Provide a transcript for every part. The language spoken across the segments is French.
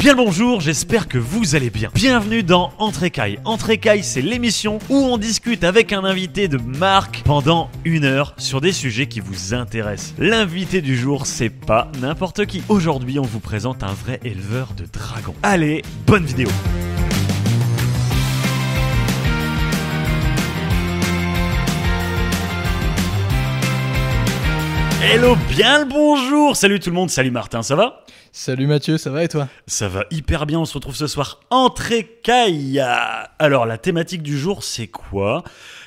Bien le bonjour, j'espère que vous allez bien. Bienvenue dans Entrécaille. Entrécaille, c'est l'émission où on discute avec un invité de marque pendant une heure sur des sujets qui vous intéressent. L'invité du jour, c'est pas n'importe qui. Aujourd'hui, on vous présente un vrai éleveur de dragons. Allez, bonne vidéo. Hello, bien le bonjour Salut tout le monde, salut Martin, ça va? Salut Mathieu, ça va et toi? Ça va hyper bien, on se retrouve ce soir entre écailles. Alors la thématique du jour c'est quoi?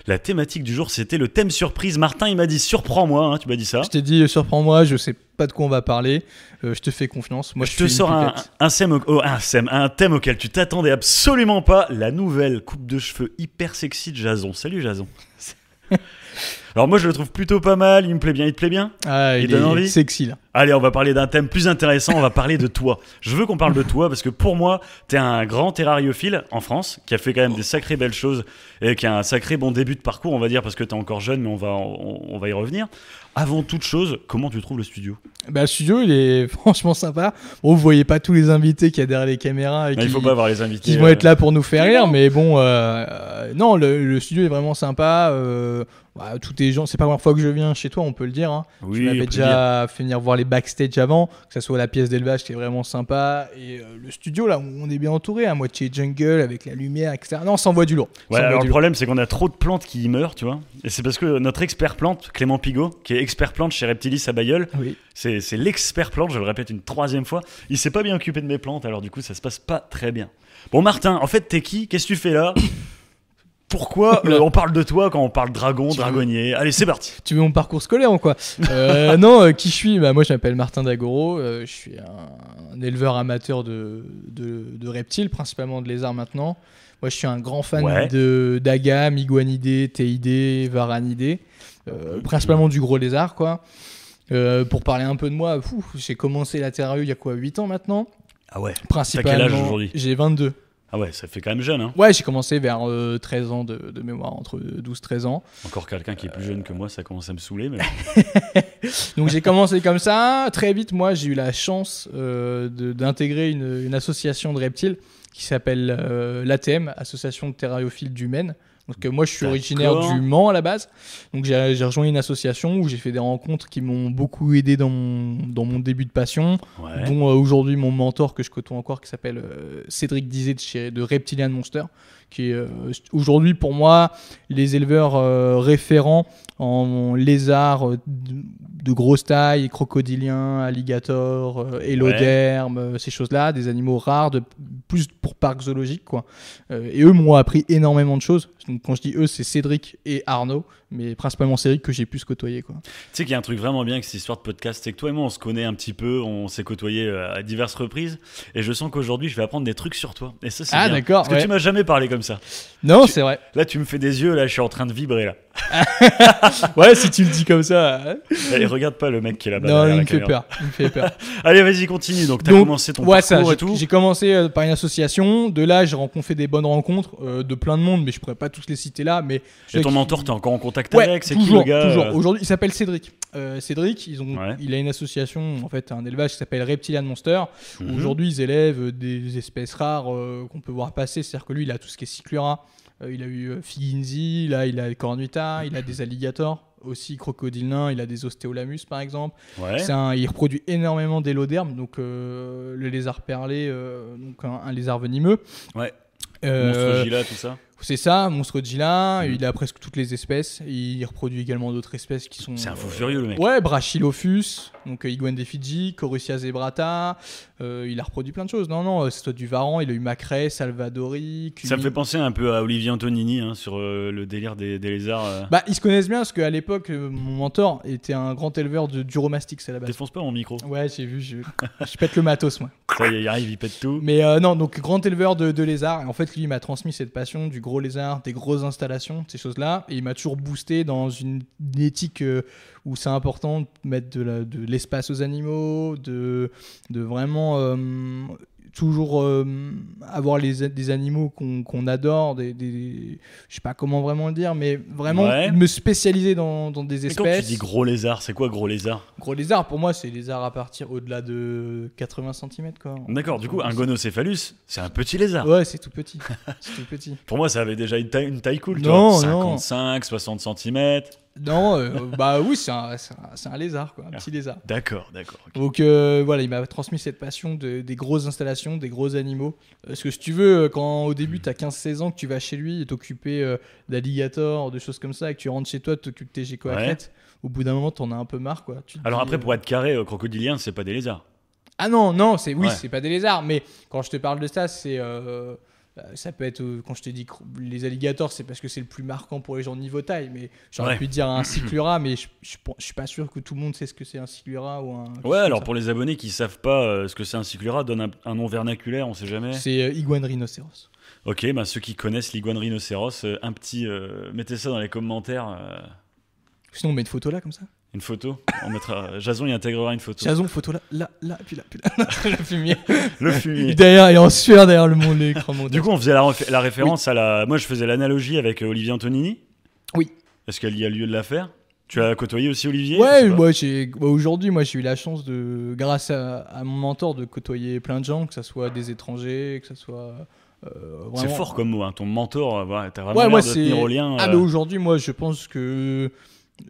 La thématique du jour c'était le thème surprise. Martin il m'a dit surprends-moi, hein, tu m'as dit ça Je t'ai dit euh, surprends-moi, je sais pas de quoi on va parler, euh, je te fais confiance. Moi, Je je, te sors un, pipette. un, thème, au- oh, un, thème, un thème auquel tu t'attendais absolument pas, la nouvelle coupe de cheveux hyper sexy de Jason. Salut Jason. Alors moi je le trouve plutôt pas mal, il me plaît bien, il te plaît bien Ah, Il il, donne est envie sexy là. Allez, on va parler d'un thème plus intéressant, on va parler de toi. Je veux qu'on parle de toi parce que pour moi, t'es un grand terrariophile en France qui a fait quand même des sacrées belles choses et qui a un sacré bon début de parcours, on va dire, parce que t'es encore jeune, mais on va, on, on va y revenir. Avant toute chose, comment tu trouves le studio? Bah, le studio, il est franchement sympa. Bon, vous voyez pas tous les invités qu'il y a derrière les caméras et Il qui, faut pas avoir les invités. qui vont euh, être là pour nous faire rire, mais bon, euh, euh, non, le, le studio est vraiment sympa. euh, bah, tous les gens, c'est pas la première fois que je viens chez toi, on peut le dire. Hein. Oui, tu on m'avais peut le dire. déjà fait venir voir les backstage avant, que ce soit la pièce d'élevage qui est vraiment sympa, et euh, le studio là, où on est bien entouré, à moitié jungle, avec la lumière, etc. Non, on s'envoie du lourd. Ouais, alors le problème, c'est qu'on a trop de plantes qui y meurent, tu vois. Et c'est parce que notre expert plante, Clément Pigot, qui est expert plante chez Reptilis à Bayeul, Oui. c'est l'expert plante, je le répète une troisième fois. Il s'est pas bien occupé de mes plantes, alors du coup, ça se passe pas très bien. Bon, Martin, en fait, t'es qui? Qu'est-ce que tu fais là? Pourquoi euh, on parle de toi quand on parle dragon, Tu veux- dragonnier Allez, c'est parti Tu veux mon parcours scolaire ou quoi Euh, Non, euh, qui je suis bah, Moi, je m'appelle Martin Dagoro. je suis un, un éleveur amateur de, de, de reptiles, principalement de lézards maintenant. Moi, je suis un grand fan Ouais. de d'agam, iguanidés, théidés, varanidés, principalement du gros lézard, quoi. Pour parler un peu de moi, j'ai commencé la il y a quoi 8 ans maintenant Ah ouais Principalement. quel âge aujourd'hui? J'ai 22. Ah ouais, ça fait quand même jeune, hein Ouais, j'ai commencé vers euh, 13 ans de, de mémoire, entre 12-13 ans. Encore quelqu'un qui est plus jeune que moi, ça commence à me saouler, mais... Donc j'ai commencé comme ça. Très vite, moi, j'ai eu la chance euh, d'intégrer une, une association de reptiles qui s'appelle euh, l'ATM, Association de terrariophiles du Maine. Donc euh, moi, je suis originaire du Mans à la base. Donc j'ai j'ai rejoint une association où j'ai fait des rencontres qui m'ont beaucoup aidé dans mon, dans mon début de passion. Ouais. Dont euh, aujourd'hui mon mentor que je côtoie encore qui s'appelle euh, Cédric Dizet de, chez, de Reptilian Monster qui est euh, aujourd'hui pour moi les éleveurs euh, référents en lézards euh, de, grosse taille, crocodiliens, alligators, hélodermes, euh, ces choses-là, des animaux rares, de, plus pour parcs zoologiques quoi. Et eux m'ont appris énormément de choses. Donc quand je dis eux, c'est Cédric et Arnaud, mais principalement Cédric que j'ai pu se côtoyer quoi. Tu sais qu'il y a un truc vraiment bien avec cette histoire de podcast, c'est que toi et moi on se connaît un petit peu, on s'est côtoyés euh, à diverses reprises, et je sens qu'aujourd'hui je vais apprendre des trucs sur toi. Et ça c'est Ah, bien. d'accord, Parce que ouais. tu m'as jamais parlé comme ça. Non, Tu- c'est vrai. Là tu me fais des yeux, là je suis en train de vibrer là. Ouais, si tu le dis comme ça. Allez regarde pas le mec qui est là-bas. Non, il me fait peur. Il me fait peur. Allez vas-y continue. Donc t'as commencé ton ouais, ça, parcours et j'ai- tout. J'ai commencé euh, par une association. De là, j'ai rencontré des bonnes rencontres euh, de plein de monde, mais je pourrais pas tous les citer là. Mais Et ton qui- mentor t'es encore en contact Ouais, avec C'est qui toujours, le gars toujours. euh Aujourd'hui, il s'appelle Cédric. Cédric, ils ont, Ouais. il a une association, en fait, un élevage qui s'appelle Reptilian Monster. Mhm. Aujourd'hui, ils élèvent des espèces rares qu'on peut voir passer. C'est-à-dire que lui, il a tout ce qui est cyclura. Euh, il a eu euh, Figinzi, là, il a cornuta, il a des alligators. Aussi crocodile nain, il a des ostéolamus par exemple. Ouais. C'est un- il reproduit énormément d'élodermes, donc euh, le lézard perlé, euh, donc un, un lézard venimeux. Ouais. Euh, Monstre Gila tout ça. c'est ça, monstre Gila, Mm. il a presque toutes les espèces. Il reproduit également d'autres espèces qui sont. C'est un fou euh, furieux le mec. Ouais, Brachylophus, donc euh, iguane des Fidji, Corussia zebrata. euh, il a reproduit plein de choses. Non, non, euh, c'est soit du Varan, il a eu Macrae, Salvadori. Ça me fait penser un peu à Olivier Antonini hein, sur euh, le délire des, des lézards. euh. Bah, ils se connaissent bien parce qu'à l'époque, euh, mon mentor était un grand éleveur de duromastics à la base. Défonce pas mon micro. Ouais, j'ai vu, je... je pète le matos, moi. Ça y est, il arrive, il pète tout. Mais euh, non, donc grand éleveur de, de lézards. Et en fait, il m'a transmis cette passion du gros lézard, des grosses installations, ces choses-là. Et il m'a toujours boosté dans une, éthique euh, où c'est important de mettre de l'espace aux animaux, de, de vraiment euh, toujours euh, avoir les, des animaux qu'on adore, des, des- je sais pas comment vraiment le dire, mais vraiment Ouais. me spécialiser dans, dans des Mais quand tu espèces. dis gros lézard, c'est quoi gros lézard? Gros lézard, pour moi, c'est lézard à partir au-delà de 80 cm. Quoi. D'accord, du coup, un gonocéphalus, c'est un petit lézard. Ouais, c'est tout petit. tout petit. Pour moi, ça avait déjà une taille, une taille cool, tu Non, vois. non. 55, 60 cm. Non, euh, bah oui, c'est un, un- un lézard, quoi, un Ah. petit lézard. D'accord, d'accord. Donc euh, voilà, il m'a transmis cette passion de- des grosses installations, des gros animaux. Parce que si tu veux, euh, quand au début tu as 15-16 ans, que tu vas chez lui et t'occuper euh, d'alligators, de choses comme ça, et que tu rentres chez toi, t'occupes tes gécoathètes, au bout d'un moment t'en as un peu marre. quoi. Tu Alors dis, après, pour être carré, crocodilien, c'est pas des lézards. Ah non, non, c'est oui, Ouais. c'est pas des lézards, mais quand je te parle de ça, c'est ça peut être euh, quand je t'ai dit les alligators, c'est parce que c'est le plus marquant pour les gens de niveau taille, mais j'aurais Ouais. pu dire un cyclura, mais je, je, je suis pas sûr que tout le monde sait ce que c'est un cyclura ou un. Ouais, alors pour les abonnés qui savent pas euh, ce que c'est un cyclura, donne un, un nom vernaculaire, on sait jamais. c'est euh, iguane rhinocéros. Ok, bah ceux qui connaissent l'iguane rhinocéros, euh, un petit, euh, mettez ça dans les commentaires, euh, Sinon on met une photo là comme ça. Une photo. On mettra, Jason y intégrera une photo. Jason, photo là, là, là, puis là, puis là. le fumier. Le fumier. derrière, il est en sueur derrière le monde, l'écran. Du coup, on faisait la, la référence à la. Moi, je faisais l'analogie avec euh, Olivier Antonini. Oui. Est-ce qu'il y a lieu de la faire? Tu as côtoyé aussi Olivier? Ouais, moi j'ai bah, aujourd'hui moi j'ai eu la chance de grâce à, à mon mentor de côtoyer plein de gens, que ce soit des étrangers, que ce soit euh, C'est fort comme mot, hein. ton mentor, voilà, t'as vraiment Ouais, l'air moi de c'est tenir au lien. Ah euh, mais aujourd'hui moi je pense que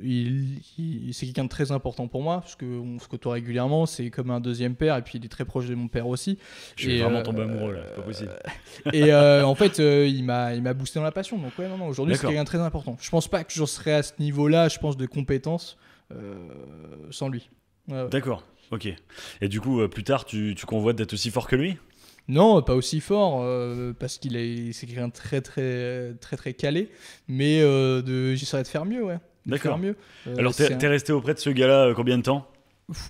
il, il- c'est quelqu'un de très important pour moi parce que on se côtoie régulièrement, c'est comme un deuxième père et puis il est très proche de mon père aussi. je vais et, vraiment euh, tomber amoureux là, c'est pas possible. Et euh, en fait, euh, il m'a, il m'a boosté dans la passion. Donc ouais, non, non, aujourd'hui c'est quelqu'un de très important. Je pense pas que j'en serais à ce niveau-là, je pense de compétences euh, sans lui. Ouais, ouais. D'accord, ok. Et du coup, euh, plus tard, tu, tu convoites d'être aussi fort que lui? Non, pas aussi fort euh, parce qu'il est, c'est quelqu'un de très très très très calé, mais euh, de, j'essaierai de faire mieux, ouais. D'accord. mieux. Euh, Alors, t'es un- resté auprès de ce gars-là euh, combien de temps?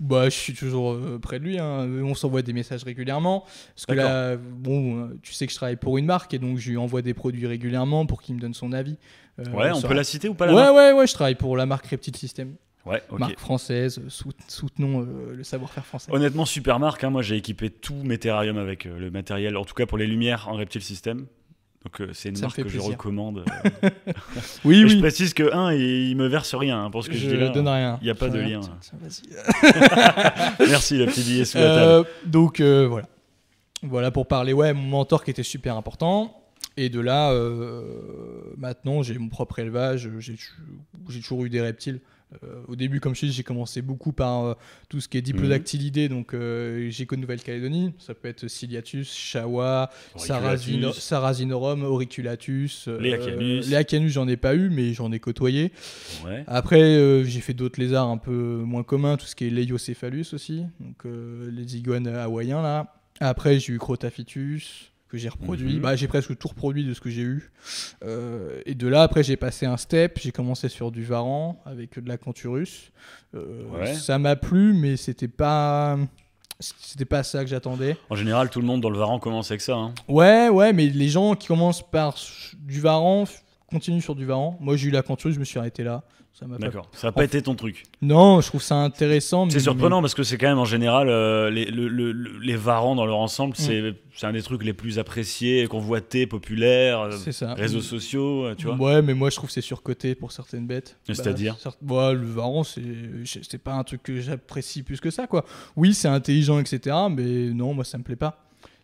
Bah, je suis toujours euh, près de lui. hein. On s'envoie des messages régulièrement. Parce que là, bon, tu sais que je travaille pour une marque et donc je lui envoie des produits régulièrement pour qu'il me donne son avis. Euh, Ouais, on peut la citer ou pas la Ouais, marque? ouais, ouais, je travaille pour la marque Reptile System. Ouais. Marque française, sout- soutenons euh, le savoir-faire français. Honnêtement, super marque. hein. Moi, j'ai équipé tous mes terrariums avec euh, le matériel, en tout cas pour les lumières en Reptile System. Donc, euh, c'est une Ça marque que je recommande. Oui, Et je oui. précise que, un, il, il me verse rien hein, pour ce que je, je dis là. donne rien. y a pas de Rien. lien. Merci, le petit billet sous la table. Euh, donc euh, voilà. Voilà pour parler, ouais, mon mentor qui était super important. Et de là, euh, maintenant, j'ai mon propre élevage. J'ai toujours eu des reptiles. Euh, au début, comme je dis, j'ai commencé beaucoup par euh, tout ce qui est diplodactylidé, donc euh, géco de Nouvelle-Calédonie. Ça peut être Ciliatus, Chawa, Sarrazino- Auriculatus. Euh, Léacanus. Léacanus, j'en ai pas eu, mais j'en ai côtoyé. Ouais. Après, euh, j'ai fait d'autres lézards un peu moins communs, tout ce qui est Leiocéphalus aussi, donc euh, les iguanes hawaïens là. Après, j'ai eu Crotaphytus que j'ai reproduit. Mhm. Bah, j'ai presque tout reproduit de ce que j'ai eu. Euh, et de là, après, j'ai passé un step. J'ai commencé sur du varan avec de la canturus. Euh, Ouais. Ça m'a plu, mais c'était pas. C'était pas ça que j'attendais. En général, tout le monde dans le Varan commence avec ça. hein. Ouais, ouais, mais les gens qui commencent par du varan continuent sur du varan. Moi, j'ai eu la canturus, je me suis arrêté là. Ça m'a pas D'accord. Ça n'a pas été ton truc. non, je trouve ça intéressant. C'est mais- surprenant parce que c'est quand même en général euh, les, le- le- le- les varans dans leur Mm. ensemble, c'est c'est un des trucs les plus appréciés, convoités, populaires, euh, ça. réseaux sociaux, euh, tu vois. Ouais, mais moi je trouve que c'est surcoté pour certaines bêtes. Mais c'est-à-dire Le varan, c'est c'est pas un truc que j'apprécie plus que ça, quoi. Oui, c'est intelligent, etc. Mais non, moi ça me plaît pas.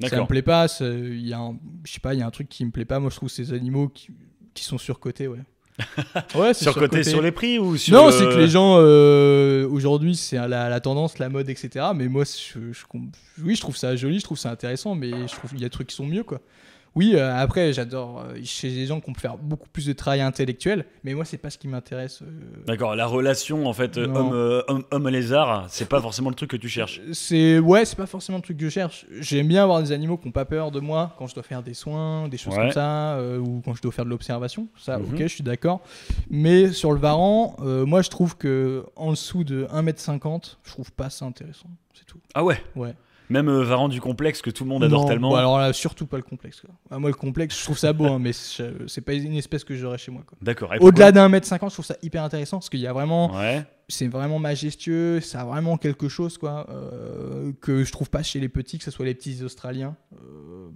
Ça me plaît pas. Il y a un, je sais pas, il y a un truc qui me plaît pas. Moi je trouve ces animaux qui, qui sont surcotés, ouais. ouais, surcoté. sur les prix ou sur Non, le- c'est que les gens euh, aujourd'hui c'est la, la tendance, la mode, etc. Mais moi, je, oui, je trouve ça joli, je trouve ça intéressant, mais je trouve qu'il y a des trucs qui sont mieux, quoi. Oui, euh, après, j'adore euh, chez des gens qui peut faire beaucoup plus de travail intellectuel, mais moi, c'est pas ce qui m'intéresse. euh. D'accord, la relation en fait euh, Non. homme, homme, homme lézard, c'est pas forcément le truc que tu cherches. C'est ouais, c'est pas forcément le truc que je cherche. J'aime bien avoir des animaux qui n'ont pas peur de moi quand je dois faire des soins, des choses Ouais. comme ça, euh, ou quand je dois faire de l'observation. Ça, Mhm. ok, je suis d'accord. Mais sur le varan, euh, moi, je trouve que en dessous de 1m50, je trouve pas ça intéressant. C'est tout. Ah ouais? Ouais. Même euh, Varan du complexe que tout le monde adore Non, tellement. bon, alors là, surtout pas le complexe. quoi. Ah, moi, le complexe, je trouve ça beau, hein, mais c'est pas une espèce que j'aurais chez moi. D'accord. Au-delà d'un mètre cinquante, je trouve ça hyper intéressant parce qu'il y a vraiment, Ouais. c'est vraiment majestueux, ça a vraiment quelque chose quoi euh, que je trouve pas chez les petits, que ce soit les petits Australiens. Euh,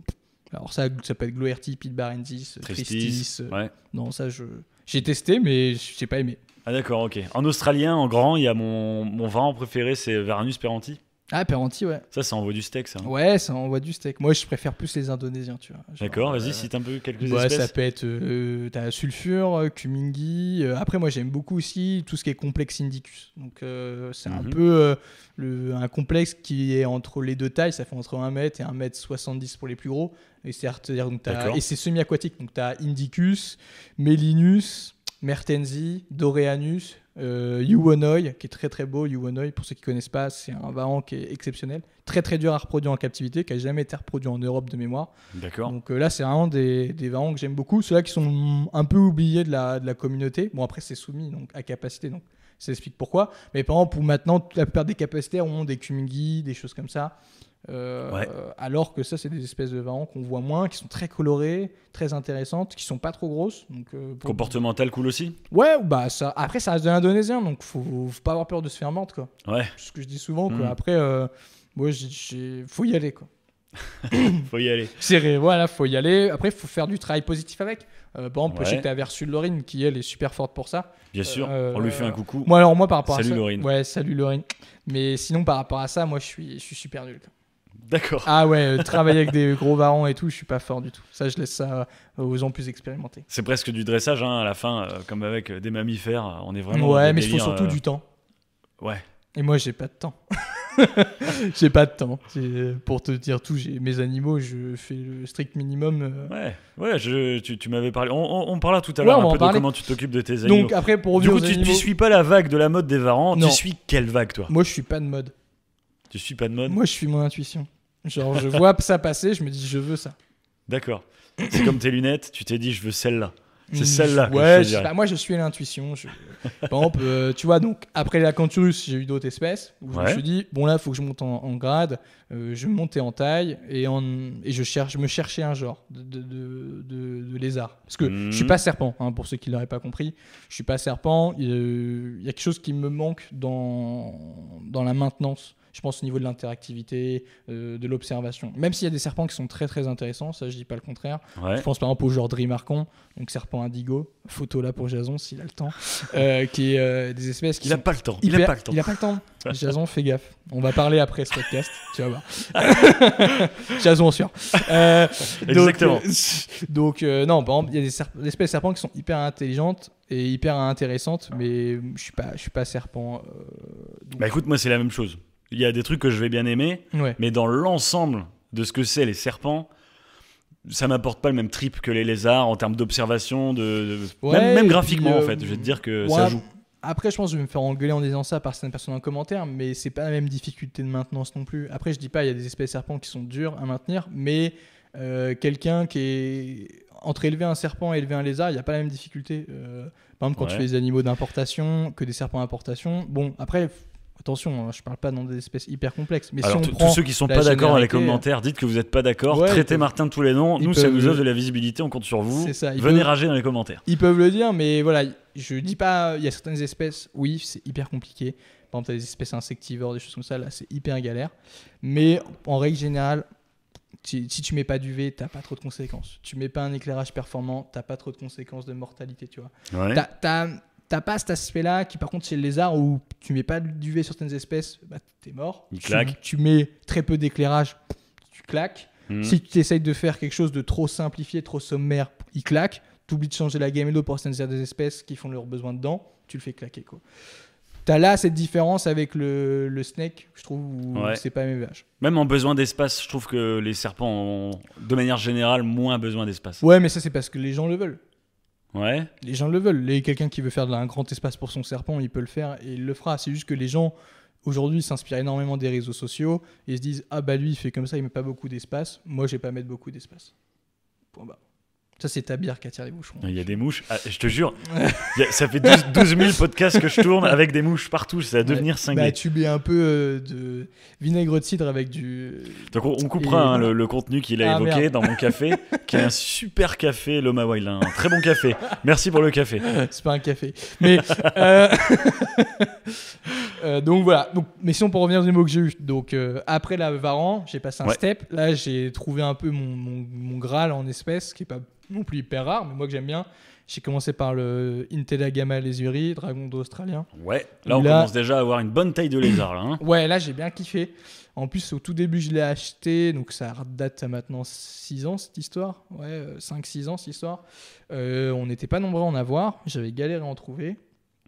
Alors ça, ça peut être Gloerty, Pete Barenzis, Tristis, Tristis. euh, ouais. Non, ça, je j'ai testé, mais j'ai pas aimé. Ah d'accord, ok. En australien, en grand, il y a mon, mon vin préféré, c'est Varanus Peranti. Ah, Peranti, ouais. Ça, ça envoie du steak, ça. Ouais, ça envoie du steak. Moi, je préfère plus les Indonésiens, tu vois. D'accord, vas-y, euh, cite un peu quelques Ouais, espèces. ça peut être. Euh, T'as sulfure, euh, kumingi. euh, après, moi, j'aime beaucoup aussi tout ce qui est complexe indicus. Donc, euh, c'est un Mhm. peu euh, le, un complexe qui est entre les deux tailles. Ça fait entre 1 mètre et 1 mètre 70 pour les plus gros. Et c'est donc, t'as- semi-aquatique. Donc, tu as Indicus, Melinus, Mertensi, Doreanus, euh, Yuonoi, qui est très très beau. Yuonoi, pour ceux qui connaissent pas, c'est un varan qui est exceptionnel. Très très dur à reproduire en captivité, qui a jamais été reproduit en Europe de mémoire. D'accord. Donc euh, là, c'est vraiment des, des varans que j'aime beaucoup. Ceux-là qui sont un peu oubliés de la, de la communauté. Bon, après, c'est soumis donc, à capacité, donc ça explique pourquoi. Mais par exemple, pour maintenant, la plupart des capacitaires ont des kumingi, des choses comme ça. Euh, Ouais. alors que ça, c'est des espèces de varans qu'on voit moins, qui sont très colorées, très intéressantes, qui sont pas trop grosses. Donc, euh, pour- Comportemental cool aussi Ouais, bah ça. Après, ça reste de l'indonésien, donc faut, faut pas avoir peur de se faire mordre, quoi. Ouais, C'est ce que je dis souvent, quoi. Mm. Après, euh, moi, j'ai- faut y aller, quoi. faut y aller. C'est vrai, voilà, faut y aller. Après, faut faire du travail positif avec. Euh, par exemple, je sais Ouais. que Lorine qui, elle, est super forte pour ça. Bien sûr, Euh, on lui fait un coucou. Moi, alors, moi, par rapport Salut, à ça. Laurine. Ouais, salut Lorine. Mais sinon, par rapport à ça, moi, je suis, je suis super nul. D'accord. Ah ouais, euh, travailler avec des gros varans et tout, je suis pas fort du tout. Ça, je laisse ça euh, aux gens plus expérimentés. C'est presque du dressage hein, à la fin, euh, comme avec des mammifères. On est vraiment. ouais, mais il faut surtout du temps. Ouais. Et moi, j'ai pas de temps. j'ai pas de temps. Pour te dire tout, j'ai mes animaux, je fais le strict minimum. Ouais, ouais je, tu, tu m'avais parlé. On, on, on parlera tout à l'heure un peu de comment tu t'occupes de tes animaux. Donc après, pour du coup, tu, tu animaux, suis pas la vague de la mode des varans. Non. Tu suis quelle vague, toi? Moi, je suis pas de mode. Tu suis pas de mode Moi, je suis mon intuition. Genre, je vois ça passer, je me dis, je veux ça. D'accord. C'est comme tes lunettes, tu t'es dit, je veux celle-là. C'est Mm, celle-là Ouais, je moi, je suis l'intuition. Je... Par exemple, euh, tu vois, donc, après la canturus, j'ai eu d'autres espèces où je me suis dit, bon, là, il faut que je monte en, en grade, euh, je montais en taille et, en... et je, cherche, je me cherchais un genre de, de, de, lézard. Parce que je suis Mhm. pas serpent, hein, pour ceux qui l'auraient pas compris. Je suis pas serpent. Il euh, il y a quelque chose qui me manque dans, dans la maintenance. Je pense au niveau de l'interactivité, euh, de l'observation. Même s'il y a des serpents qui sont très très intéressants, ça je dis pas le contraire. Ouais. Je pense par exemple au genre Dreamarchon, donc serpent indigo, photo là pour Jason s'il a le temps, euh, qui est euh, des espèces qui Il a pas le temps. Il a hyper- pas le temps. Il a pas le temps. Jason, fais gaffe. On va parler après ce podcast, tu vas voir. Jason sûr. Exactement. donc non, par exemple, il y a des, serp- des espèces de serpents qui sont hyper intelligentes et hyper intéressantes, mais je suis pas, je suis pas serpent. euh, donc- Bah écoute, moi, c'est la même chose. Il y a des trucs que je vais bien aimer, ouais. mais dans l'ensemble de ce que c'est les serpents, ça m'apporte pas le même trip que les lézards en termes d'observation, de, de- Ouais, même, graphiquement en euh, fait. Je vais te dire que Ouais, ça joue. Après, je pense que je vais me faire engueuler en disant ça par certaines personnes en commentaire, mais c'est pas la même difficulté de maintenance non plus. Après, je dis pas, il y a des espèces serpents qui sont durs à maintenir, mais euh, quelqu'un qui est entre élever un serpent et élever un lézard, il n'y a pas la même difficulté. Euh, par exemple, quand tu fais des animaux d'importation que des serpents d'importation, bon, après, attention, hein, je parle pas dans des espèces hyper complexes, mais Alors, si on tous prend ceux qui sont pas d'accord dans les commentaires, dites que vous n'êtes pas d'accord. Ouais, Traitez Martin de tous les noms. Nous, ça nous offre de la visibilité. On compte sur vous. Ça, Venez peuvent- rager dans les commentaires. Ils peuvent le dire, mais voilà, je dis pas. Il y a certaines espèces, oui, c'est hyper compliqué. Par exemple, t'as des espèces insectivores, des choses comme ça, là, c'est hyper galère. Mais en règle générale, si, si tu mets pas d'UV, t'as pas trop de conséquences. Tu mets pas un éclairage performant, t'as pas trop de conséquences de mortalité, tu vois. Ouais. T'as t'as pas cet aspect-là qui, par contre, chez le lézard, où tu mets pas d'UV sur certaines espèces, bah, t'es mort. Il Tu- claque. Tu, mets très peu d'éclairage, tu claques. Mhm. Si tu essayes de faire quelque chose de trop simplifié, trop sommaire, il claque. Tu oublies de changer la game load pour certaines des espèces qui font leurs besoins dedans, tu le fais claquer. quoi. T'as là cette différence avec le, le snake, je trouve, où Ouais. c'est pas MVH. Même en besoin d'espace, je trouve que les serpents ont, de manière générale, moins besoin d'espace. Ouais, mais ça c'est parce que les gens le veulent. Les gens le veulent. Quelqu'un qui veut faire un grand espace pour son serpent, il peut le faire et il le fera. C'est juste que les gens aujourd'hui s'inspirent énormément des réseaux sociaux et se disent ah bah lui il fait comme ça, il met pas beaucoup d'espace. Moi je vais pas mettre beaucoup d'espace. Point barre. Ça, c'est ta bière qui attire les bouchons. Il y a des mouches. Ah, je te jure, a- ça fait 12, 12 000 podcasts que je tourne avec des mouches partout. Ça va devenir cinglé. Bah, tu mets un peu euh, de vinaigre de cidre avec du. Donc on, on coupera Et hein, le, le contenu qu'il a Ah, évoqué merde. dans mon café, qui est un super café, Loma Wild. Un très bon café. Merci pour le café. C'est pas un café. Mais. euh, euh, donc voilà. Donc, mais si on peut revenir aux mots que j'ai eu. Donc après la Varan, j'ai passé un Ouais. step. Là, j'ai trouvé un peu mon, mon, mon Graal en espèces, qui est pas non plus hyper rare, mais moi que j'aime bien. J'ai commencé par le Intela Gamma Lesuri, dragon d'eau australien. Ouais, là on Là- commence déjà à avoir une bonne taille de lézard. Là, hein. Ouais, là j'ai bien kiffé. En plus, au tout début, je l'ai acheté, donc ça date à maintenant 6 ans cette histoire. Ouais, 5-6 ans cette histoire. Euh, on n'était pas nombreux à en avoir, j'avais galéré à en trouver.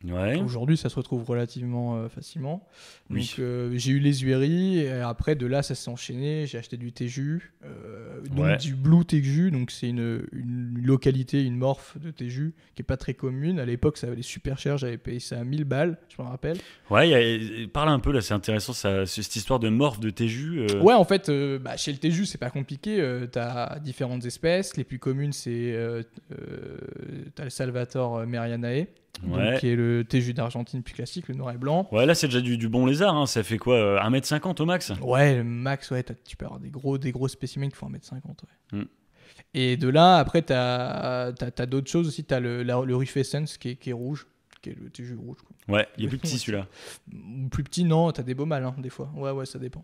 Ouais. Aujourd'hui, ça se retrouve relativement euh, facilement. Oui. Donc euh, j'ai eu les Ueri, et après de là, ça s'est enchaîné. J'ai acheté du Teju, euh, donc Ouais. du Blue Teju, donc c'est une, une localité, une morphe de Teju qui est pas très commune. À l'époque, ça valait super cher, j'avais payé ça à 1000 balles, je me rappelle. Ouais, a- parle un peu là, c'est intéressant ça, cette histoire de morph de Téju. Ouais, en fait, bah, chez le Teju, c'est pas compliqué. Euh, t'as différentes espèces. Les plus communes, c'est t'as le Salvatore euh, Donc, qui est le Teju d'Argentine plus classique, le noir et blanc. Ouais, là c'est déjà du, du bon lézard, hein. ça fait quoi euh, 1m50 au max? Ouais, le max, ouais, tu peux avoir des gros, des gros spécimens qui font 1m50. Ouais. Mm. Et de là, après, t'as as, d'autres choses aussi. T'as le, la- le Rufescence qui est, qui est rouge, qui est le Teju rouge. quoi. Ouais, il est plus petit celui-là. Ou Plus petit, non, t'as des beaux mâles, hein, des fois. Ouais, ouais, ça dépend.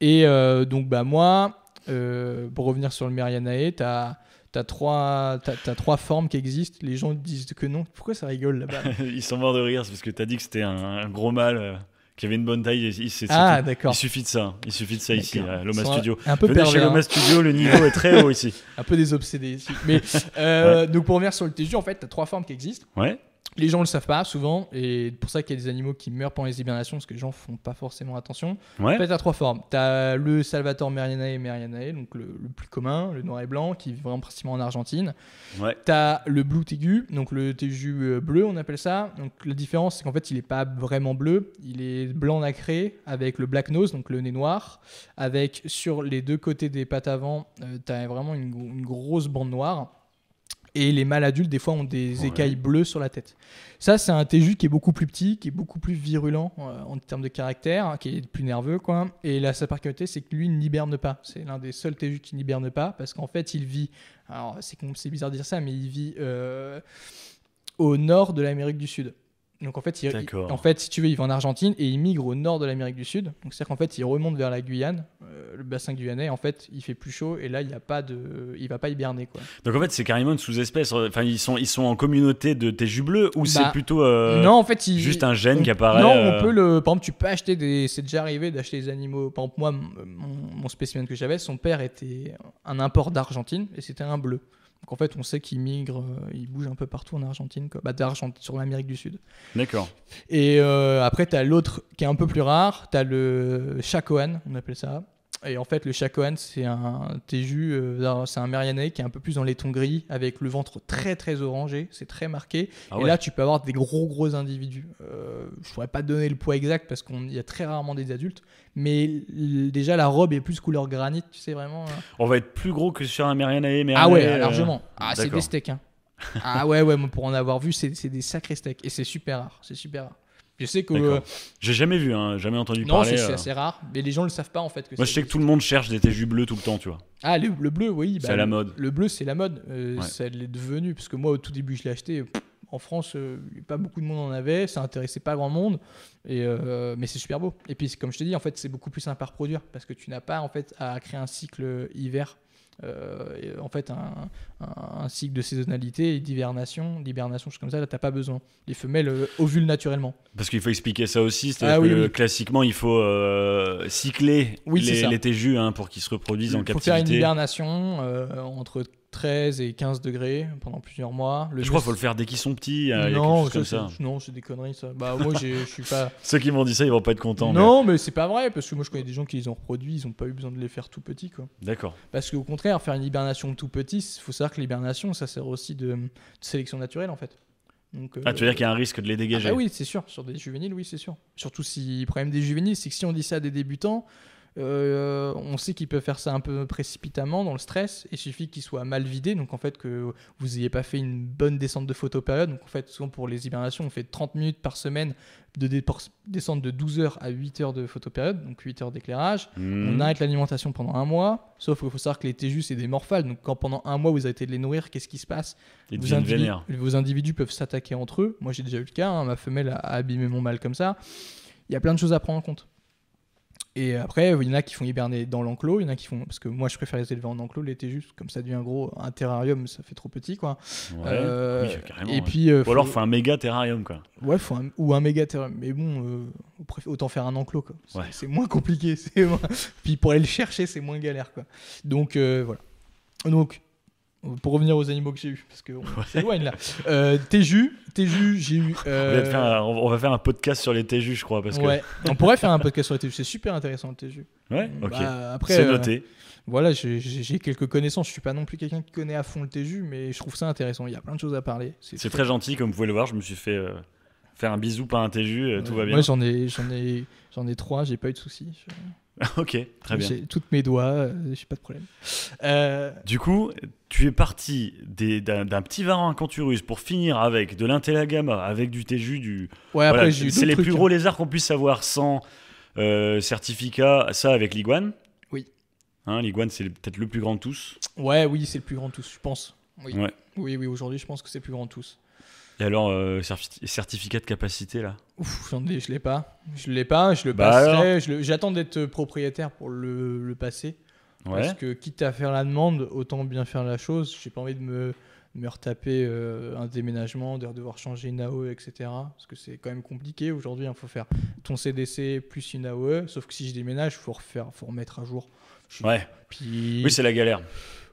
Et euh, donc, bah, moi, euh, pour revenir sur le Merianae, t'as as trois, t'as- t'as trois formes qui existent. Les gens disent que non. Pourquoi ça rigole là-bas? Ils sont morts de rire, c'est parce que t'as dit que c'était un, un gros mâle euh, qui avait une bonne taille. et c'est Ah, d'accord. Il suffit de ça, il suffit de ça ici, à Loma Studio. Un peu Venez chez. Loma hein. Studio, le niveau est très haut ici. Un peu désobsédé ici. Mais euh, donc, pour revenir sur le Teju, en fait, t'as trois formes qui existent. Ouais, Les gens le savent pas souvent, et pour ça qu'il y a des animaux qui meurent pendant les hibernations, parce que les gens font pas forcément attention. ouais. En fait, tu as trois formes. Tu as le Salvatore Merianae Merianae, donc le, le plus commun, le noir et blanc, qui vit vraiment principalement en Argentine. Ouais. Tu as le Blue Tégu, donc le Tégu euh, bleu, on appelle ça. Donc la différence, c'est qu'en fait, il n'est pas vraiment bleu, il est blanc nacré avec le black nose, donc le nez noir, avec sur les deux côtés des pattes avant, tu as vraiment une, une grosse bande noire. Et les mâles adultes, des fois, ont des Ouais. écailles bleues sur la tête. Ça, c'est un téju qui est beaucoup plus petit, qui est beaucoup plus virulent euh, en termes de caractère, hein, qui est plus nerveux, quoi. Et là, sa particularité, c'est que lui il n'hiberne pas. C'est l'un des seuls téjus qui n'hiberne pas, parce qu'en fait, il vit. Alors, c'est bizarre de dire ça, mais il vit euh, au nord de l'Amérique du Sud. Donc en fait, il, en fait, si tu veux, il va en Argentine et il migre au nord de l'Amérique du Sud. Donc c'est-à-dire qu'en fait, il remonte vers la Guyane, euh, le bassin guyanais. En fait, il fait plus chaud et là, il a pas de, il va pas hiberner quoi. Donc en fait, c'est carrément une sous-espèce. Enfin, ils sont, ils sont en communauté de Téju bleu ou c'est Bah, plutôt euh, non, en fait, il, juste un gène on- qui apparaît Non, euh, on peut le. Par exemple, tu peux acheter des. C'est déjà arrivé d'acheter des animaux. Par exemple, moi, mon spécimen que j'avais, son père était un import d'Argentine et c'était un bleu. Donc en fait, on sait qu'il migre, euh, il bouge un peu partout en Argentine, quoi. Bah, d'Argentine sur l'Amérique du Sud. D'accord. Et euh, après, tu as l'autre qui est un peu plus rare, tu as le Chacoan, on appelle ça. Et en fait, le Chacoan, c'est un téju, euh, c'est un Merianais qui est un peu plus dans les tons gris, avec le ventre très très orangé, c'est très marqué. Ah et là, tu peux avoir des gros gros individus. Euh, je pourrais pas te donner le poids exact parce qu'il y a très rarement des adultes, mais déjà la robe est plus couleur granit, tu sais vraiment. euh. On va être plus gros que sur un Merianae. Ah ouais, euh, largement. Ah, c'est des steaks. hein. ah ouais, ouais, moi, pour en avoir vu, c'est des sacrés steaks. Et c'est super rare. C'est super rare. Je sais que. Euh, J'ai jamais vu, hein, jamais entendu non, parler. c'est c'est euh. assez rare. Mais les gens le savent pas en fait. Que Moi, je sais que tout le monde cherche des Téju bleus tout le temps, tu vois. Ah, le, le bleu, oui. C'est bah, la mode. Le bleu, c'est la mode. Euh, Ouais. Ça l'est devenu. Parce que moi, au tout début, je l'ai acheté. pff, En France, euh, pas beaucoup de monde en avait. Ça intéressait pas grand monde. Et, euh, mais c'est super beau. Et puis, comme je te dis, en fait, c'est beaucoup plus simple à reproduire. Parce que tu n'as pas en fait à créer un cycle hiver. Euh, en fait, un, un- un cycle de saisonnalité et d'hivernation, d'hibernation, choses comme ça, là, t'as pas besoin. Les femelles euh, ovulent naturellement. Parce qu'il faut expliquer ça aussi, c'est-à-dire Ah oui, que oui. classiquement, il faut euh, cycler Oui, c'est les, les Téjus hein, pour qu'ils se reproduisent en Il faut faire une captivité. hibernation euh, entre 13 et 15 degrés pendant plusieurs mois. Le Je crois qu'il faut le faire dès qu'ils sont petits, quelque non, comme ça, c'est- non, c'est des conneries ça. Bah moi je suis pas. Ceux qui m'ont dit ça, ils vont pas être contents. mais- non, mais, c'est pas vrai parce que moi je connais des gens qui les ont reproduits, ils ont pas eu besoin de les faire tout petits quoi. D'accord. Parce qu'au contraire, faire une hibernation tout petit, il faut savoir que l'hibernation ça sert aussi de, de sélection naturelle en fait. Donc, Ah, tu veux euh, dire qu'il y a un risque de les ah dégager bah oui, c'est sûr. Sur des juvéniles, oui, c'est sûr. Surtout si le problème des juvéniles, c'est que si on dit ça à des débutants, Euh, on sait qu'ils peuvent faire ça un peu précipitamment dans le stress. Il suffit qu'ils soient mal vidés. Donc en fait, que vous n'ayez pas fait une bonne descente de photopériode. Donc en fait, souvent pour les hibernations, on fait 30 minutes par semaine de descente de 12 heures à 8 heures de photopériode. Donc 8 heures d'éclairage. Hmm. On arrête l'alimentation pendant un mois. Sauf qu'il faut savoir que les téjus, c'est des morphales. Donc quand pendant un mois, vous arrêtez de les nourrir, qu'est-ce qui se passe? Vos individus peuvent s'attaquer entre eux. Moi, j'ai déjà eu le cas. hein. Ma femelle a abîmé mon mâle comme ça. Il y a plein de choses à prendre en compte. Et après, il y en a qui font hiberner dans l'enclos, il y en a qui font. Parce que moi, je préfère les élever en enclos l'été juste, comme ça devient gros. Un terrarium, ça fait trop petit, quoi. Ouais. Euh, oui, carrément. et ouais. puis. euh, Ou alors, faut- faut un méga terrarium, quoi. Ouais, faut un- ou un méga terrarium. Mais bon, euh, autant faire un enclos, quoi. C'est Ouais. c'est moins compliqué. c'est Puis pour aller le chercher, c'est moins galère, quoi. Donc, voilà. Donc. Pour revenir aux animaux que j'ai eu, parce qu'on s'éloigne là. Euh, Téju, Téju, j'ai eu. On, euh, va faire un, on va faire un podcast sur les TJU, je crois. Parce que... Ouais, on pourrait faire un podcast sur les TGU, c'est super intéressant le TGU. Ouais, ok. Bah, après, C'est euh, noté. voilà, j'ai- quelques connaissances. Je suis pas non plus quelqu'un qui connaît à fond le TGU, mais je trouve ça intéressant. Il y a plein de choses à parler. C'est très gentil, comme vous pouvez le voir. Je me suis fait euh, faire un bisou par un TJU, euh, tout va bien. Moi, j'en ai, j'en ai, j'en ai trois. J'ai pas eu de soucis. Je- ok, très bien. J'ai toutes mes doigts. euh, J'ai pas de problème. Euh, Du coup, tu es parti d'un petit varan canturus pour finir avec de l'Intelagama, avec du TJU, du. ouais, après Voilà, j'ai eu c'est les trucs, plus hein. gros lézards qu'on puisse avoir sans euh, certificat. Ça avec l'iguane. Oui. Hein, l'iguane, c'est peut-être le plus grand de tous. Ouais, oui, c'est le plus grand de tous, je pense. Oui, Ouais. oui, oui. Aujourd'hui, je pense que c'est le plus grand de tous. Et alors, euh, certi- certificat de capacité là? Ouf, j'en ai, je l'ai pas. Je l'ai pas. Je le Bah passerai. J'attends d'être propriétaire pour le, le passer. Ouais. Parce que quitte à faire la demande, autant bien faire la chose. J'ai pas envie de me, me retaper euh, un déménagement, de devoir changer une AOE, etc. Parce que c'est quand même compliqué aujourd'hui. Il faut faire ton CDC plus une AOE. Sauf que si je déménage, il faut refaire, faut remettre à jour. Je- Ouais. Puis, Oui, c'est la galère.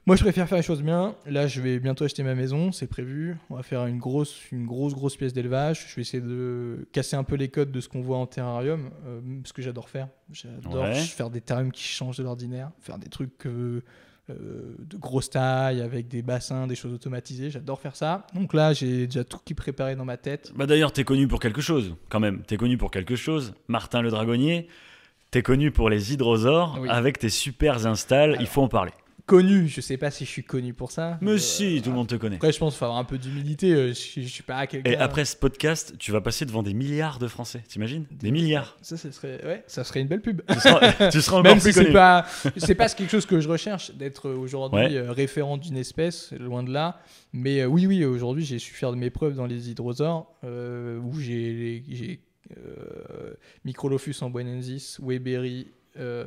Moi, je préfère faire les choses bien. Là, je vais bientôt acheter ma maison, c'est prévu. On va faire une grosse, une grosse, grosse pièce d'élevage. Je vais essayer de casser un peu les codes de ce qu'on voit en terrarium, euh, ce que j'adore faire. J'adore Ouais. faire des terrariums qui changent de l'ordinaire, faire des trucs euh, euh, de grosse taille avec des bassins, des choses automatisées. J'adore faire ça. Donc là, j'ai déjà tout qui préparé dans ma tête. Bah d'ailleurs, t'es connu pour quelque chose, quand même. T'es connu pour quelque chose. Martin le Dragonnier, t'es connu pour les hydrosaures Oui. avec tes super installs. Il faut en parler. Connu, je sais pas si je suis connu pour ça. Mais Euh, si, tout le monde te connaît. Après, je pense qu'il faut avoir un peu d'humilité. euh, Je, je suis pas quelqu'un. Et après ce podcast, tu vas passer devant des milliards de Français. T'imagines? Des milliards. Ça, ça serait, ouais, ça serait une belle pub. Tu seras, tu seras encore Même plus si c'est connu. pas, c'est pas quelque chose que je recherche d'être aujourd'hui Ouais. euh, référent d'une espèce, loin de là. Mais euh, oui, oui, aujourd'hui, j'ai su faire de mes preuves dans les hydrosaures euh, où j'ai, j'ai euh, Microlophus amboinensis, Weberi euh,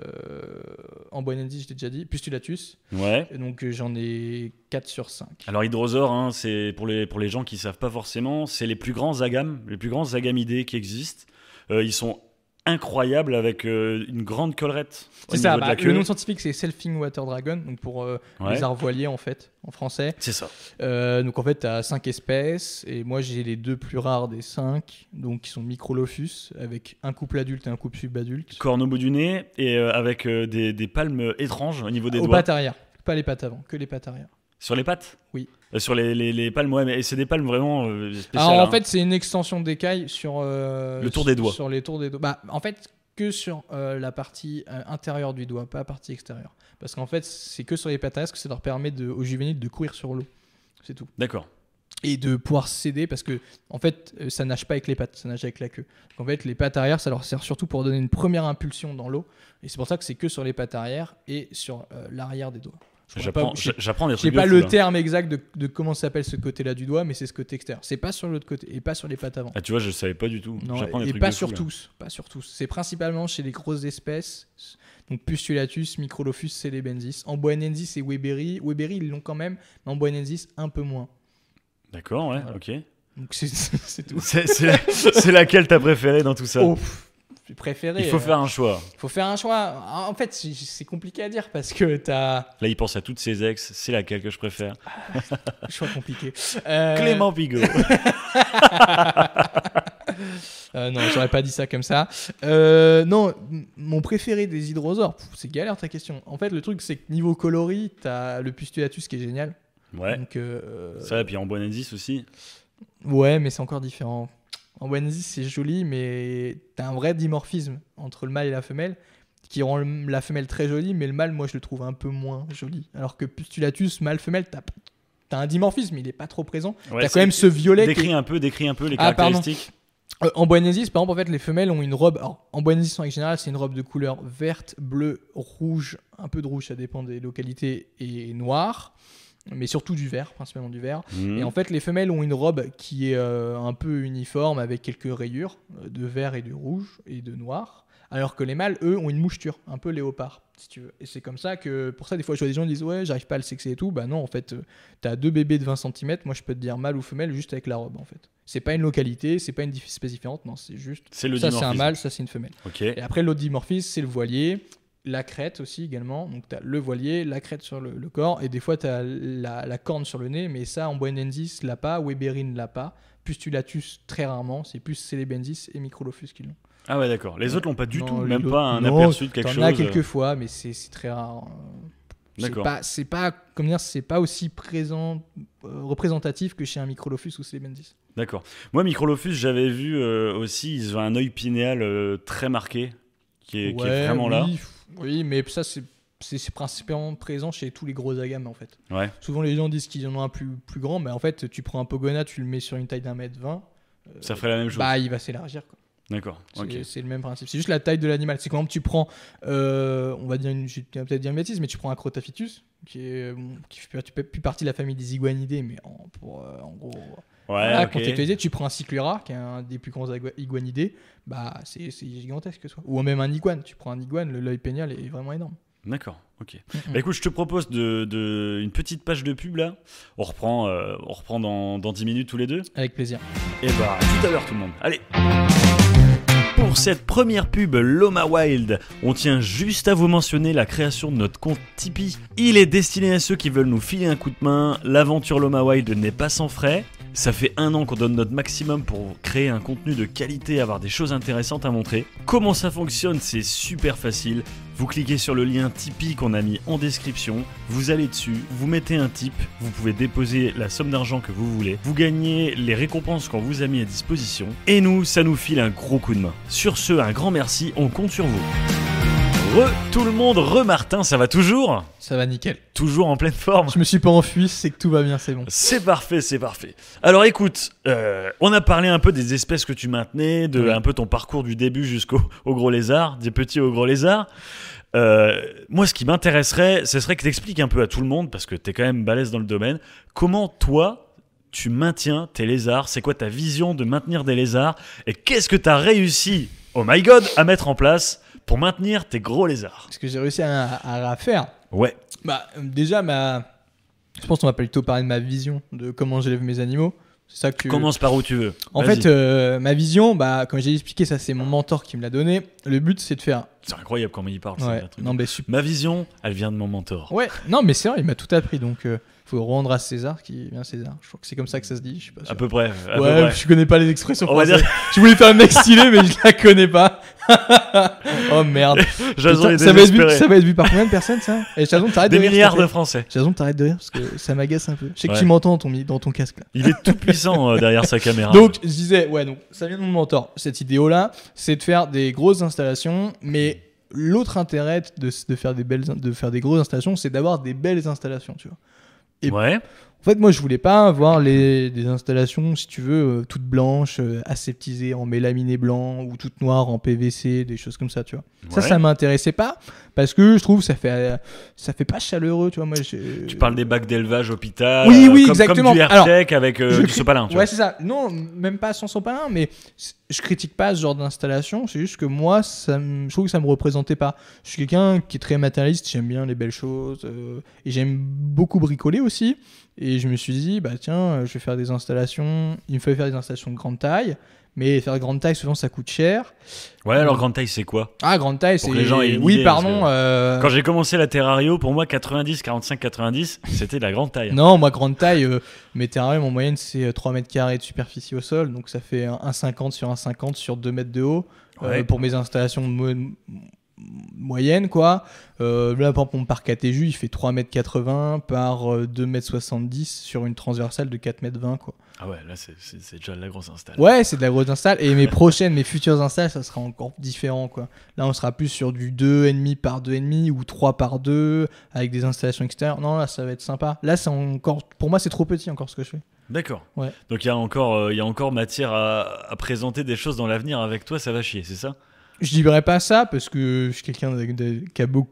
amboinensis, je t'ai déjà dit, Pustulatus. Ouais. Et donc euh, j'en ai 4 sur 5. Alors hydrosaures, hein, c'est pour les, pour les gens qui savent pas forcément, c'est les plus grands agames, les plus grands agamidés qui existent. Euh, ils sont incroyables avec euh, une grande collerette C'est ça, bah, le nom scientifique c'est Selfing Water Dragon, donc pour euh, Ouais. les arvoiliers en fait, en français. C'est ça. Euh, donc en fait, tu as 5 espèces, et moi j'ai les deux plus rares des 5, donc qui sont Microlophus, avec un couple adulte et un couple subadulte. Corne au bout du nez et euh, avec des, des palmes étranges au niveau des Aux doigts. pattes arrière, pas les pattes avant, que les pattes arrière. Sur les pattes Oui. Euh, sur les, les, les palmes, ouais, mais c'est des palmes vraiment euh, spéciales. Alors en hein. fait, c'est une extension d'écaille sur euh, Le tour des doigts. Sur les tours des doigts. Bah, en fait, que sur la partie intérieure du doigt, pas la partie extérieure. Parce qu'en fait, c'est que sur les pattes arrière que ça leur permet de, aux juvéniles de courir sur l'eau. C'est tout. D'accord. et de pouvoir céder parce que en fait ça nage pas avec les pattes, ça nage avec la queue. Donc en fait les pattes arrière ça leur sert surtout pour donner une première impulsion dans l'eau et c'est pour ça que c'est que sur les pattes arrière et sur l'arrière des doigts. J'apprends pas- j'a- j'apprends des trucs. pas de fou, le terme exact de, de comment s'appelle ce côté-là du doigt, mais c'est ce côté extérieur. C'est pas sur l'autre côté et pas sur les pattes avant. Ah, tu vois, je savais pas du tout. Non, J'apprends des et trucs pas fou, sur tous, pas sur tous. C'est principalement chez les grosses espèces, donc Pustulatus, Microlophus, Celebensis, Amboinensis et Weberi. Weberi ils l'ont quand même, mais Amboinensis un peu moins. D'accord, ouais, Voilà. ok. Donc c'est tout. C'est laquelle t'as préférée dans tout ça? Oh, pff, j'ai préféré. Il faut euh, faire un choix. faut faire un choix. En fait, c'est- compliqué à dire parce que t'as Là, il pense à toutes ses ex. C'est laquelle que je préfère un choix compliqué. Euh, Clément Pigot. euh, non, j'aurais pas dit ça comme ça. Euh, non, mon préféré des hydrosaures, c'est galère ta question. En fait, le truc, c'est que niveau coloris, t'as le Pustulatus qui est génial. Ouais. Donc, Ça, et puis en Bonensis aussi. ouais, mais c'est encore différent. En Wendy, c'est joli, mais t'as un vrai dimorphisme entre le mâle et la femelle. qui rend le- la femelle très jolie, mais le mâle, moi, je le trouve un peu moins joli. Alors que Pustulatus, mâle-femelle, t'as as un dimorphisme, il est pas trop présent. Ouais, t'as quand même ce violet qui Décris un peu, décris un peu les Ah, caractéristiques. Euh, en Boinesis, par exemple, en fait, les femelles ont une robe. Alors, en Boinesis, en général, c'est une robe de couleur verte, bleue, rouge, un peu de rouge, ça dépend des localités, et noir, mais surtout du vert, principalement du vert. Mhm. Et en fait, les femelles ont une robe qui est euh, un peu uniforme avec quelques rayures euh, de vert et de rouge et de noir. Alors que les mâles, eux, ont une moucheture, un peu léopard, si tu veux. Et c'est comme ça que, pour ça, des fois, je vois des gens qui disent Ouais, j'arrive pas à le sexer et tout. Bah non, en fait, euh, t'as deux bébés de 20 cm. Moi, je peux te dire mâle ou femelle juste avec la robe, en fait. C'est pas une localité, c'est pas une espèce différente, non, c'est juste. C'est le ça, c'est un mâle, ça, c'est une femelle. Ok. Et après, l'autre dimorphisme, c'est le voilier. La crête aussi également. Donc, tu as le voilier, la crête sur le, le corps. Et des fois, tu as la, la corne sur le nez. Mais ça, en Boenensis, l'a pas. Weberine l'a pas. Pustulatus, très rarement. C'est plus Celebensis et Microlophus qui l'ont. Ah ouais, d'accord. Les autres l'ont pas du Non, tout, même pas un non, aperçu de quelque T'en chose. as quelques fois, mais c'est très rare. C'est D'accord. pas, c'est pas, comment dire, c'est pas aussi présent, euh, représentatif que chez un Microlophus ou Celebensis. D'accord. Moi, Microlophus, j'avais vu euh, aussi, ils ont un œil pinéal euh, très marqué, qui est, qui est Ouais, vraiment là. Oui, mais ça, c'est principalement présent chez tous les gros agames en fait. Ouais. Souvent les gens disent qu'ils en ont un plus, plus grand, mais en fait tu prends un pogona, tu le mets sur une taille d'un mètre vingt, Ça ferait la même chose. bah il va s'élargir. quoi. D'accord. C'est le même principe. C'est juste la taille de l'animal. C'est quand tu prends, euh, on va dire, une, je vais peut-être dire une bêtise, mais tu prends un Crotaphytus, qui, est, bon, qui fait plus- plus partie de la famille des iguanidés, mais en, pour, euh, en gros, Ouais, voilà, ok. contextualiser, tu prends un Cyclura, qui est un des plus grands igua- iguanidés, bah c'est gigantesque. Soit. Ou même un iguane. Tu prends un iguane, l'œil pénial est vraiment énorme. D'accord. Ok. Mhm. Bah écoute, je te propose de, de- une petite page de pub là. On reprend, euh, on reprend dans, dans 10 minutes tous les deux. Avec plaisir. Et bah, à tout à l'heure tout le monde. Allez Pour cette première pub Loma Wild, on tient juste à vous mentionner la création de notre compte Tipeee. Il est destiné à ceux qui veulent nous filer un coup de main. L'aventure Loma Wild n'est pas sans frais. Ça fait un an qu'on donne notre maximum pour créer un contenu de qualité, avoir des choses intéressantes à montrer. Comment ça fonctionne C'est super facile. Vous cliquez sur le lien Tipeee qu'on a mis en description, vous allez dessus, vous mettez un tip, vous pouvez déposer la somme d'argent que vous voulez, vous gagnez les récompenses qu'on vous a mis à disposition, et nous, ça nous file un gros coup de main. Sur ce, un grand merci, on compte sur vous. Re tout le monde, re Martin, ça va toujours Ça va nickel. Toujours en pleine forme Je me suis pas enfui, c'est que tout va bien, c'est bon. c'est parfait, c'est parfait. Alors écoute, euh, on a parlé un peu des espèces que tu maintenais, de Oui. un peu ton parcours du début jusqu'au au gros lézard, des petits au gros lézard. Euh, moi, ce qui m'intéresserait, ce serait que tu expliques un peu à tout le monde, parce que tu es quand même balèze dans le domaine, comment toi, tu maintiens tes lézards, c'est quoi ta vision de maintenir des lézards, et qu'est-ce que tu as réussi, oh my god, à mettre en place pour maintenir tes gros lézards Ce que j'ai réussi à, à- à faire, Ouais, bah déjà ma, je pense qu'on va plutôt parler de ma vision de comment j'élève mes animaux. C'est ça que. commence par où tu veux. En fait, euh, ma vision, bah comme j'ai expliqué, ça c'est mon mentor qui me l'a donné. Le but c'est de faire. C'est incroyable comment il parle. Ouais. un truc Non mais super. Ma vision, elle vient de mon mentor. Ouais. Non mais c'est vrai, il m'a tout appris donc. euh, faut rendre à César qui vient César. Je crois que c'est comme ça que ça se dit. Je suis pas sûr. À peu près. à peu ouais, près. je connais pas les expressions On va françaises. dire- Je voulais faire un mec stylé, mais je la connais pas. Oh merde. Jason Putain, est ça, va être vu, désespéré. ça va être vu par combien de personnes ça Et Jason, t'arrêtes de Des rire. milliards s'il te de. Français. Jason, t'arrêtes de rire parce que ça m'agace un peu. Je sais que Ouais. tu m'entends dans ton, mi- dans ton casque là. Il est tout puissant euh, derrière sa caméra. Donc, je disais, ouais, donc ça vient de mon mentor. Cette idéo-là, c'est de faire des grosses installations, mais l'autre intérêt de, de faire des belles, de faire des grosses installations, c'est d'avoir des belles installations, tu vois. et- ouais. En fait, moi, je voulais pas avoir les, des installations, si tu veux, euh, toutes blanches, euh, aseptisées en mélaminé blanc ou toutes noires en PVC, des choses comme ça, tu vois. Ça, Ouais. ça m'intéressait pas parce que je trouve que ça fait, euh, ça fait pas chaleureux, tu vois. Moi, Tu parles des bacs d'élevage hôpital. Oui, euh, oui, comme, exactement. Comme du Alors, avec euh, je du sopalin. Tu Ouais, c'est ça. Non, même pas sans sopalin, mais je critique pas ce genre d'installation. C'est juste que moi, ça je trouve que ça me représentait pas. Je suis quelqu'un qui est très matérialiste. J'aime bien les belles choses euh, et j'aime beaucoup bricoler aussi. Et je me suis dit, bah tiens, je vais faire des installations. Il me fallait faire des installations de grande taille. Mais faire de grande taille, souvent, ça coûte cher. Ouais, alors grande taille, c'est quoi? Ah, grande taille, Pour c'est. les gens aient une oui, idée, pardon. parce euh, Quand j'ai commencé la Terrario, pour moi, 90, 45, 90, c'était de la grande taille. Non, moi, grande taille, euh, mes terrariums en moyenne, c'est euh, 3 mètres carrés de superficie au sol. Donc, ça fait un 1,50 sur 1,50 sur 2 mètres de haut. Euh, Ouais. pour mes installations mo- moyenne, quoi. Euh, là, par exemple, mon parc il fait 3m80 par euh, 2m70 sur une transversale de 4m20, quoi. Ah ouais, là, c'est- déjà de la grosse install. Ouais, c'est de la grosse install. Et mes prochaines, mes futures installs, ça sera encore différent, quoi. Là, on sera plus sur du 2,5 par 2,5 ou 3 par 2 avec des installations extérieures. Non, là, ça va être sympa. Là, c'est encore, pour moi, c'est trop petit encore ce que je fais. D'accord. Ouais. Donc il y, a encore, euh, il y a encore matière à, à présenter des choses dans l'avenir avec toi, ça va chier, c'est ça? Je dirais pas ça parce que je suis quelqu'un de, de- qui a beaucoup.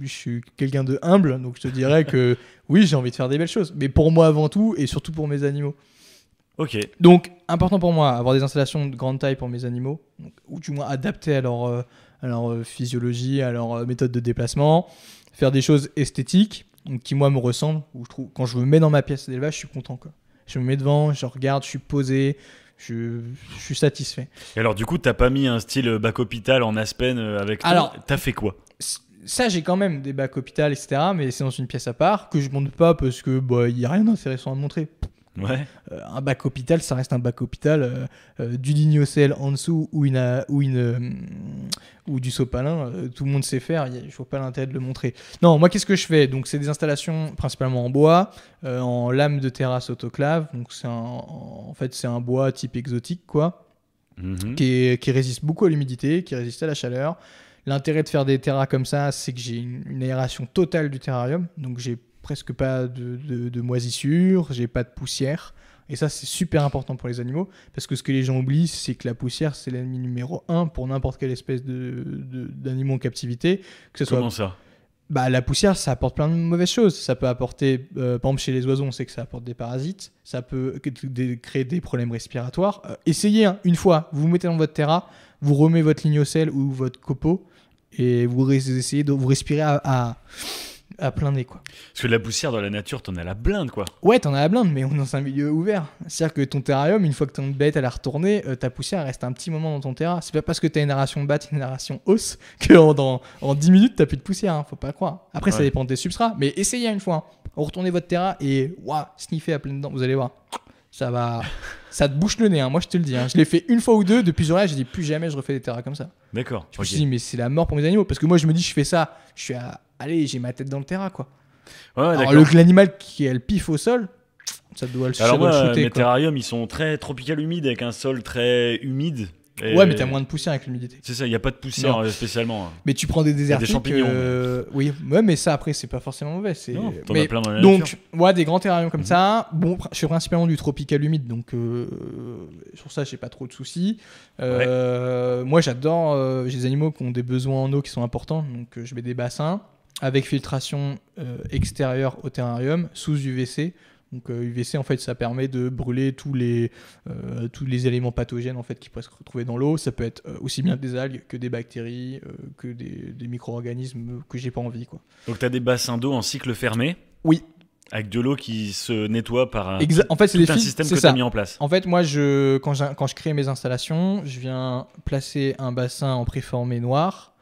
Je suis quelqu'un de humble, donc je te dirais que oui, j'ai envie de faire des belles choses. Mais pour moi avant tout et surtout pour mes animaux. Ok. Donc, important pour moi, avoir des installations de grande taille pour mes animaux, donc, ou du moins adaptées à leur, euh, à leur euh, physiologie, à leur euh, méthode de déplacement, faire des choses esthétiques, donc, qui moi me ressemblent, où je trouve, quand je me mets dans ma pièce d'élevage, je suis content. Quoi. Je me mets devant, je regarde, je suis posé, je, je suis satisfait. Et alors du coup, t'as pas mis un style bac hôpital en Aspen euh, avec toi Alors- T'as fait quoi Ça, j'ai quand même des bacs hôpital, etc., mais c'est dans une pièce à part, que je monte pas parce que bah, il y a rien d'intéressant à montrer. Ouais. Euh, un bac hôpital, ça reste un bac hôpital. euh, euh, du lignocell en dessous ou, une, ou, une, ou du sopalin, euh, tout le monde sait faire. Je vois pas l'intérêt de le montrer. Non, moi, qu'est-ce que je fais? Donc, c'est des installations principalement en bois, en lame de terrasse autoclave. Donc, c'est un, en fait, c'est un bois type exotique, quoi Mhm. qui, est- qui résiste beaucoup à l'humidité, qui résiste à la chaleur. L'intérêt de faire des terras comme ça, c'est que j'ai une, une aération totale du terrarium, donc j'ai presque pas de, de, de moisissure, j'ai pas de poussière. Et ça, c'est super important pour les animaux, parce que ce que les gens oublient, c'est que la poussière, c'est l'ennemi numéro un pour n'importe quelle espèce de- de- d'animaux en captivité. Que ce soit Comment ça? Bah, la poussière, ça apporte plein de mauvaises choses. Ça peut apporter, euh, par exemple, chez les oiseaux, on sait que ça apporte des parasites. Ça peut créer des problèmes respiratoires. Euh, essayez hein, une fois, vous vous mettez dans votre terra, vous remettez votre lignocell ou votre copeau et vous essayez de vous respirer à, à, à plein nez, quoi. Parce que la poussière dans la nature, t'en as la blinde, quoi. Ouais, t'en as la blinde, mais on est dans un milieu ouvert. C'est-à-dire que ton terrarium, une fois que ton bête elle a retourné, euh, ta poussière elle reste un petit moment dans ton terrain. C'est pas parce que t'as une narration batte, une narration hausse, que en, dans, en 10 minutes t'as plus de poussière, hein, faut pas croire. Après, ça dépend des substrats, mais essayez une fois. hein. Retournez votre terrain et waouh, sniffez à pleine dents, vous allez voir. Ça va. ça te bouche le nez, hein, moi je te le dis. hein. Je l'ai fait une fois ou deux, depuis ce jour-là, j'ai dit plus jamais je refais des terrains comme ça. D'accord. Je me suis dit, mais c'est la mort pour mes animaux. Parce que moi je me dis, je fais ça, je suis à. Allez, j'ai ma tête dans le terrain, quoi. Ouais, Alors, l'animal qui a le pif au sol, ça doit le, Alors doit moi, le shooter. mes quoi. terrariums, ils sont très tropical humides avec un sol très humide. Et- Ouais, mais t'as moins de poussière avec l'humidité. C'est ça, il n'y a pas de poussière Non. euh, spécialement. Mais tu prends des désertiques. champignons, euh, Oui, ouais, mais ça après, c'est pas forcément mauvais. c'est- mais as plein dans la donc, ouais, des grands terrariums comme Mhm. ça. Bon, je fais principalement du tropical humide, donc euh, sur ça, j'ai pas trop de soucis. Euh, Moi, j'adore. j'ai des animaux qui ont des besoins en eau qui sont importants, donc je mets des bassins avec filtration extérieure au terrarium sous UVC. Donc euh, UVC en fait ça permet de brûler tous les, euh, tous les éléments pathogènes en fait qui pourraient se retrouver dans l'eau. Ça peut être euh, aussi bien des algues que des bactéries, euh, que des, des micro-organismes que j'ai pas envie quoi. Donc t'as des bassins d'eau en cycle fermé? Oui. Avec de l'eau qui se nettoie par un, Exa- en fait tout un système que ça. t'as mis en place. En fait moi je quand, quand je crée mes installations, je viens placer un bassin en préformé noir.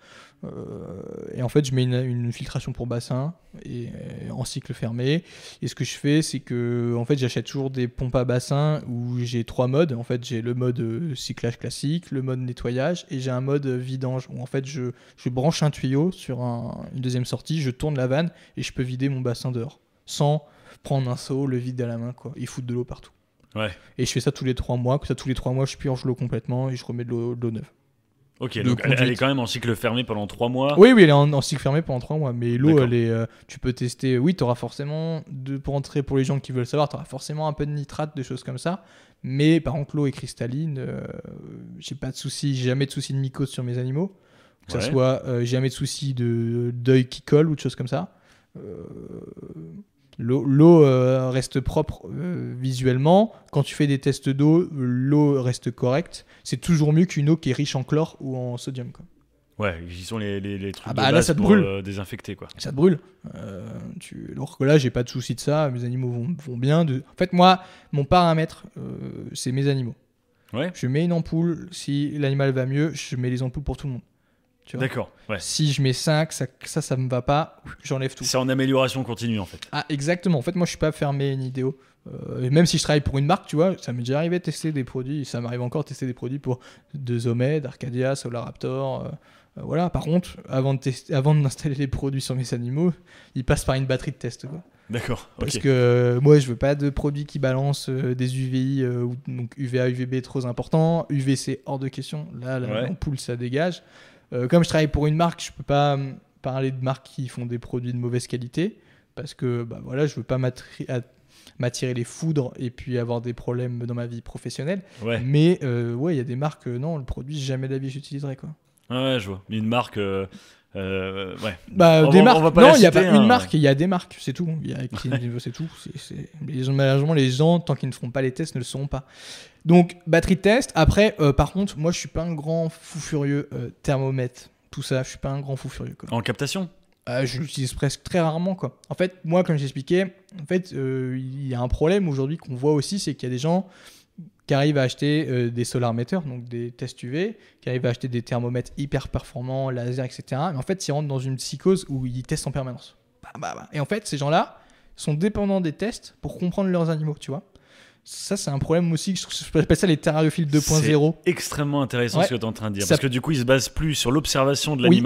Euh, et en fait, je mets une, une filtration pour bassin et, en cycle fermé. Et ce que je fais, c'est que en fait, j'achète toujours des pompes à bassin où j'ai trois modes. En fait, j'ai le mode euh, cyclage classique, le mode nettoyage et j'ai un mode vidange où en fait, je, je branche un tuyau sur un- une deuxième sortie, je tourne la vanne et je peux vider mon bassin dehors sans prendre un seau, le vide à la main, quoi, et foutre de l'eau partout. Ouais. Et je fais ça tous les trois mois. Comme ça, tous les trois mois, je purge l'eau complètement et je remets de l'eau neuve. Ok, donc elle, elle est quand même en cycle fermé pendant 3 mois. Oui, oui, elle est en, en cycle fermé pendant trois mois. Mais l'eau, elle est. euh, tu peux tester. Oui, tu auras forcément. De, pour entrer pour les gens qui veulent savoir, tu auras forcément un peu de nitrate, des choses comme ça. Mais par contre, l'eau est cristalline. euh, j'ai pas de soucis. J'ai jamais de soucis de mycose sur mes animaux. Que ça Ouais. soit. euh, j'ai jamais de soucis de d'œil qui colle ou de choses comme ça. L'eau euh, reste propre euh, visuellement. Quand tu fais des tests d'eau, l'eau reste correcte. C'est toujours mieux qu'une eau qui est riche en chlore ou en sodium. Quoi. Ouais, qui sont les, les, les trucs Ah de bah là, base ça te pour brûle. euh, désinfecter quoi. ça te brûle. Euh, tu... Alors que là, j'ai pas de souci de ça. Mes animaux vont, vont bien. De... En fait, moi, mon paramètre, c'est mes animaux. Ouais. Je mets une ampoule. Si l'animal va mieux, je mets les ampoules pour tout le monde. D'accord. Ouais. Si je mets 5, ça, ça, ça me va pas, j'enlève tout. C'est en amélioration continue en fait. Ah, exactement. En fait, moi, je suis pas fermé ni idéo. Euh, et même si je travaille pour une marque, tu vois, ça m'est déjà arrivé de tester des produits. Ça m'arrive encore de tester des produits pour de Zomed, Arcadia, Solaraptor, euh, Euh, voilà. Par contre, avant de tester, avant d'installer les produits sur mes animaux, ils passent par une batterie de test. Quoi. D'accord. Parce que moi, je veux pas de produits qui balancent des UVI, ou- donc UVA, UVB trop important. UVC hors de question. Là, la- Ouais. l'ampoule, ça dégage. Euh, comme je travaille pour une marque, je peux pas hum, parler de marques qui font des produits de mauvaise qualité parce que bah voilà, je veux pas m'attirer les foudres et puis avoir des problèmes dans ma vie professionnelle. Ouais. Mais euh, ouais, il y a des marques, euh, non, le produit jamais de la vie j'utiliserai quoi. Ouais, je vois. Une marque. euh, euh, ouais. Bah, On des va- marques. on va pas non, il n'y a pas une hein. marque, il y a des marques, c'est tout. Il y a qui- c'est tout. Les, malheureusement, les gens, tant qu'ils ne feront pas les tests, ne le sauront pas. Donc, batterie de test. Après, euh, par contre, moi, je suis pas un grand fou furieux euh, thermomètre. Tout ça, je suis pas un grand fou furieux. Quoi. En captation? Je l'utilise presque très rarement. Quoi. En fait, moi, comme j'expliquais, en fait, il y a un problème aujourd'hui qu'on voit aussi, c'est qu'il y a des gens qui arrivent à acheter euh, des solar meters, donc des tests UV, qui arrivent à acheter des thermomètres hyper performants, laser, etc. Mais en fait, ils rentrent dans une psychose où ils testent en permanence. Bah, bah, bah. Et en fait, ces gens-là sont dépendants des tests pour comprendre leurs animaux, tu vois. Ça, c'est un problème aussi. Je appelle ça les terrariophiles 2.0. Extrêmement intéressant Ouais. ce que tu es en train de dire. Ça- Parce que du coup, il se base plus sur l'observation de Oui.